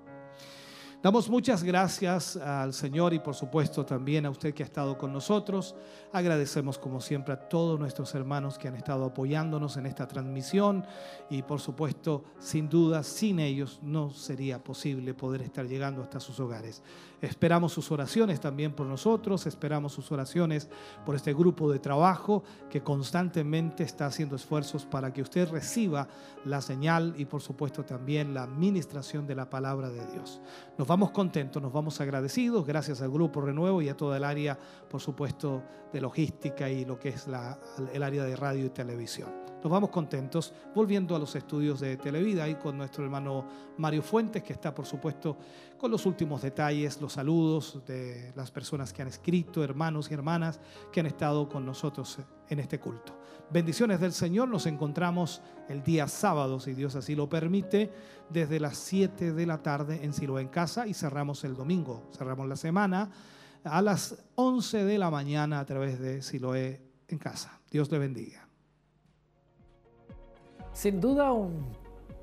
Damos muchas gracias al Señor y por supuesto también a usted que ha estado con nosotros. Agradecemos como siempre a todos nuestros hermanos que han estado apoyándonos en esta transmisión y por supuesto, sin duda, sin ellos no sería posible poder estar llegando hasta sus hogares. Esperamos sus oraciones también por nosotros, esperamos sus oraciones por este grupo de trabajo que constantemente está haciendo esfuerzos para que usted reciba la señal y por supuesto también la administración de la palabra de Dios. Nos vamos contentos, nos vamos agradecidos, gracias al Grupo Renuevo y a toda el área, por supuesto, de logística y lo que es el área de radio y televisión. Nos vamos contentos volviendo a los estudios de Televida y con nuestro hermano Mario Fuentes, que está, por supuesto, con los últimos detalles, los saludos de las personas que han escrito, hermanos y hermanas que han estado con nosotros en este culto. Bendiciones del Señor, nos encontramos el día sábado, si Dios así lo permite, desde las 7 de la tarde en Siloé en casa y cerramos el domingo, cerramos la semana a las 11 de la mañana a través de Siloé en casa. Dios le bendiga. Sin duda un,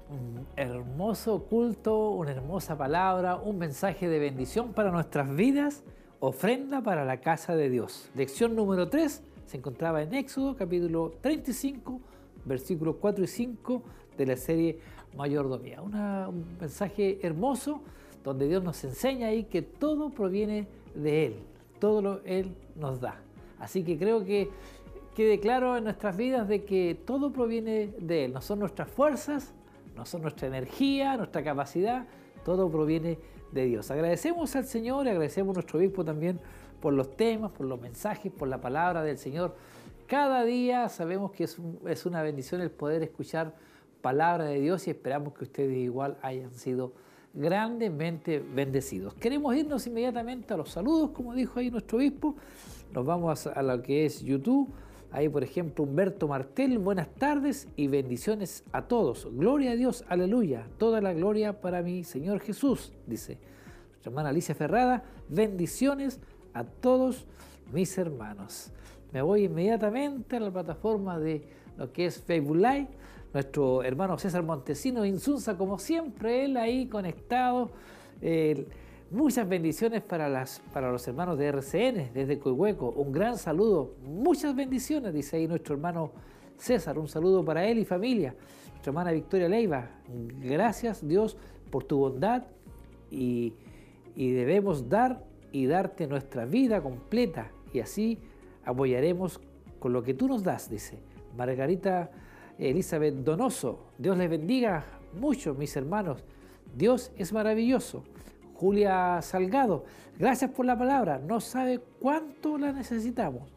un, hermoso culto, una hermosa palabra, un mensaje de bendición para nuestras vidas, ofrenda para la casa de Dios. Lección número 3 se encontraba en Éxodo capítulo 35, versículos 4 y 5 de la serie Mayordomía. Un mensaje hermoso donde Dios nos enseña ahí que todo proviene de Él, todo lo Él nos da. Así que creo que quede claro en nuestras vidas de que todo proviene de Él, no son nuestras fuerzas, no son nuestra energía, nuestra capacidad, todo proviene de Dios. Agradecemos al Señor y agradecemos a nuestro obispo también por los temas, por los mensajes, por la palabra del Señor. Cada día sabemos que es, es una bendición el poder escuchar palabra de Dios y esperamos que ustedes igual hayan sido grandemente bendecidos. Queremos irnos inmediatamente a los saludos, como dijo ahí nuestro obispo. Nos vamos a lo que es YouTube. Ahí, por ejemplo, Humberto Martel, buenas tardes y bendiciones a todos. Gloria a Dios, aleluya. Toda la gloria para mi Señor Jesús, dice. Nuestra hermana Alicia Ferrada, bendiciones a todos mis hermanos. Me voy inmediatamente a la plataforma de lo que es Facebook Live. Nuestro hermano César Montesino Insunza, como siempre, él ahí conectado. Muchas bendiciones para, las, para los hermanos de RCN desde Coihueco. Un gran saludo, muchas bendiciones, dice ahí nuestro hermano César. Un saludo para él y familia. Nuestra hermana Victoria Leiva, gracias Dios por tu bondad y, y debemos dar y darte nuestra vida completa y así apoyaremos con lo que tú nos das, dice. Margarita Elizabeth Donoso, Dios les bendiga mucho, mis hermanos. Dios es maravilloso. Julia Salgado, gracias por la palabra. No sabe cuánto la necesitamos.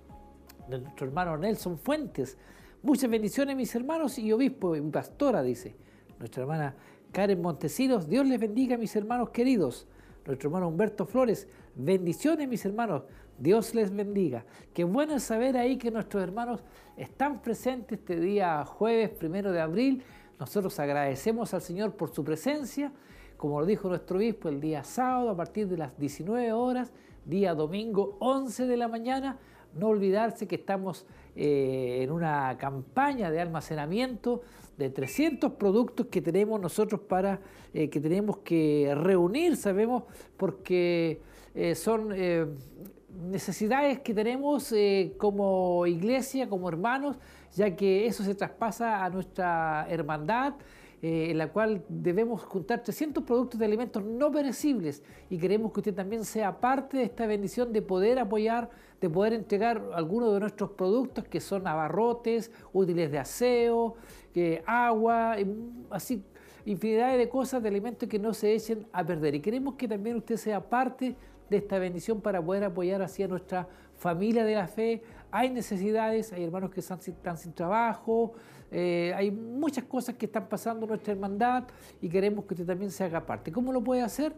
De nuestro hermano Nelson Fuentes, muchas bendiciones, mis hermanos y obispo y pastora, dice. Nuestra hermana Karen Montesinos, Dios les bendiga, mis hermanos queridos. Nuestro hermano Humberto Flores, bendiciones, mis hermanos. Dios les bendiga. Qué bueno saber ahí que nuestros hermanos están presentes este día jueves primero de abril. Nosotros agradecemos al Señor por su presencia. Como lo dijo nuestro obispo, el día sábado a partir de las 19 horas, día domingo 11 de la mañana. No olvidarse que estamos eh, en una campaña de almacenamiento de 300 productos que tenemos nosotros para eh, que tenemos que reunir, sabemos, porque eh, son necesidades que tenemos como iglesia, como hermanos, ya que eso se traspasa a nuestra hermandad, en la cual debemos juntar 300 productos de alimentos no perecibles y queremos que usted también sea parte de esta bendición de poder apoyar, de poder entregar algunos de nuestros productos que son abarrotes, útiles de aseo, agua, así infinidad de cosas, de alimentos que no se echen a perder. Y queremos que también usted sea parte de esta bendición para poder apoyar así a nuestra familia de la fe. Hay necesidades, hay hermanos que están, están sin trabajo, eh, hay muchas cosas que están pasando en nuestra hermandad y queremos que usted también se haga parte. ¿Cómo lo puede hacer?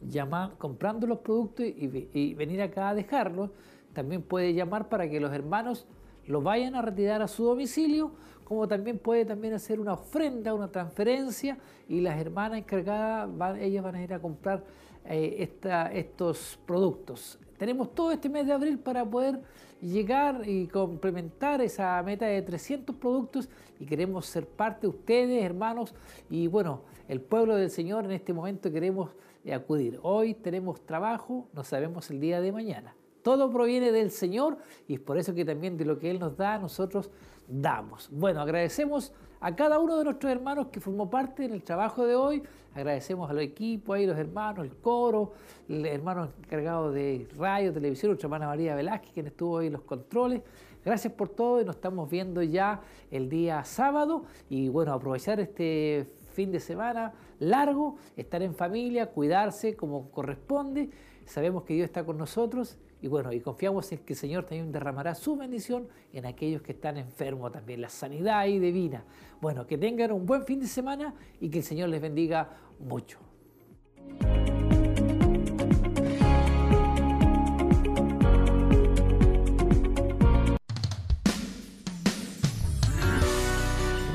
Llamar, comprando los productos y, venir acá a dejarlos. También puede llamar para que los hermanos lo vayan a retirar a su domicilio, como también puede también hacer una ofrenda, una transferencia y las hermanas encargadas, van, ellas van a ir a comprar eh, estos productos. Tenemos todo este mes de abril para poder llegar y complementar esa meta de 300 productos y queremos ser parte de ustedes, hermanos, y bueno, el pueblo del Señor en este momento queremos acudir. Hoy tenemos trabajo, no sabemos el día de mañana. Todo proviene del Señor y es por eso que también de lo que Él nos da, nosotros damos. Bueno, agradecemos a cada uno de nuestros hermanos que formó parte en el trabajo de hoy. Agradecemos al equipo, ahí los hermanos, el coro, el hermano encargado de radio, televisión, nuestra hermana María Velázquez, quien estuvo ahí en los controles. Gracias por todo y nos estamos viendo ya el día sábado y bueno, aprovechar este fin de semana largo, estar en familia, cuidarse como corresponde. Sabemos que Dios está con nosotros y bueno, y confiamos en que el Señor también derramará su bendición en aquellos que están enfermos también, la sanidad ahí divina. Bueno, que tengan un buen fin de semana y que el Señor les bendiga mucho.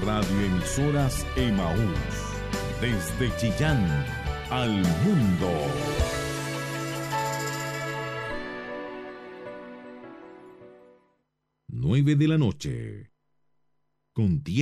Radioemisoras Emaús, desde Chillán al mundo. 9 de la noche. Con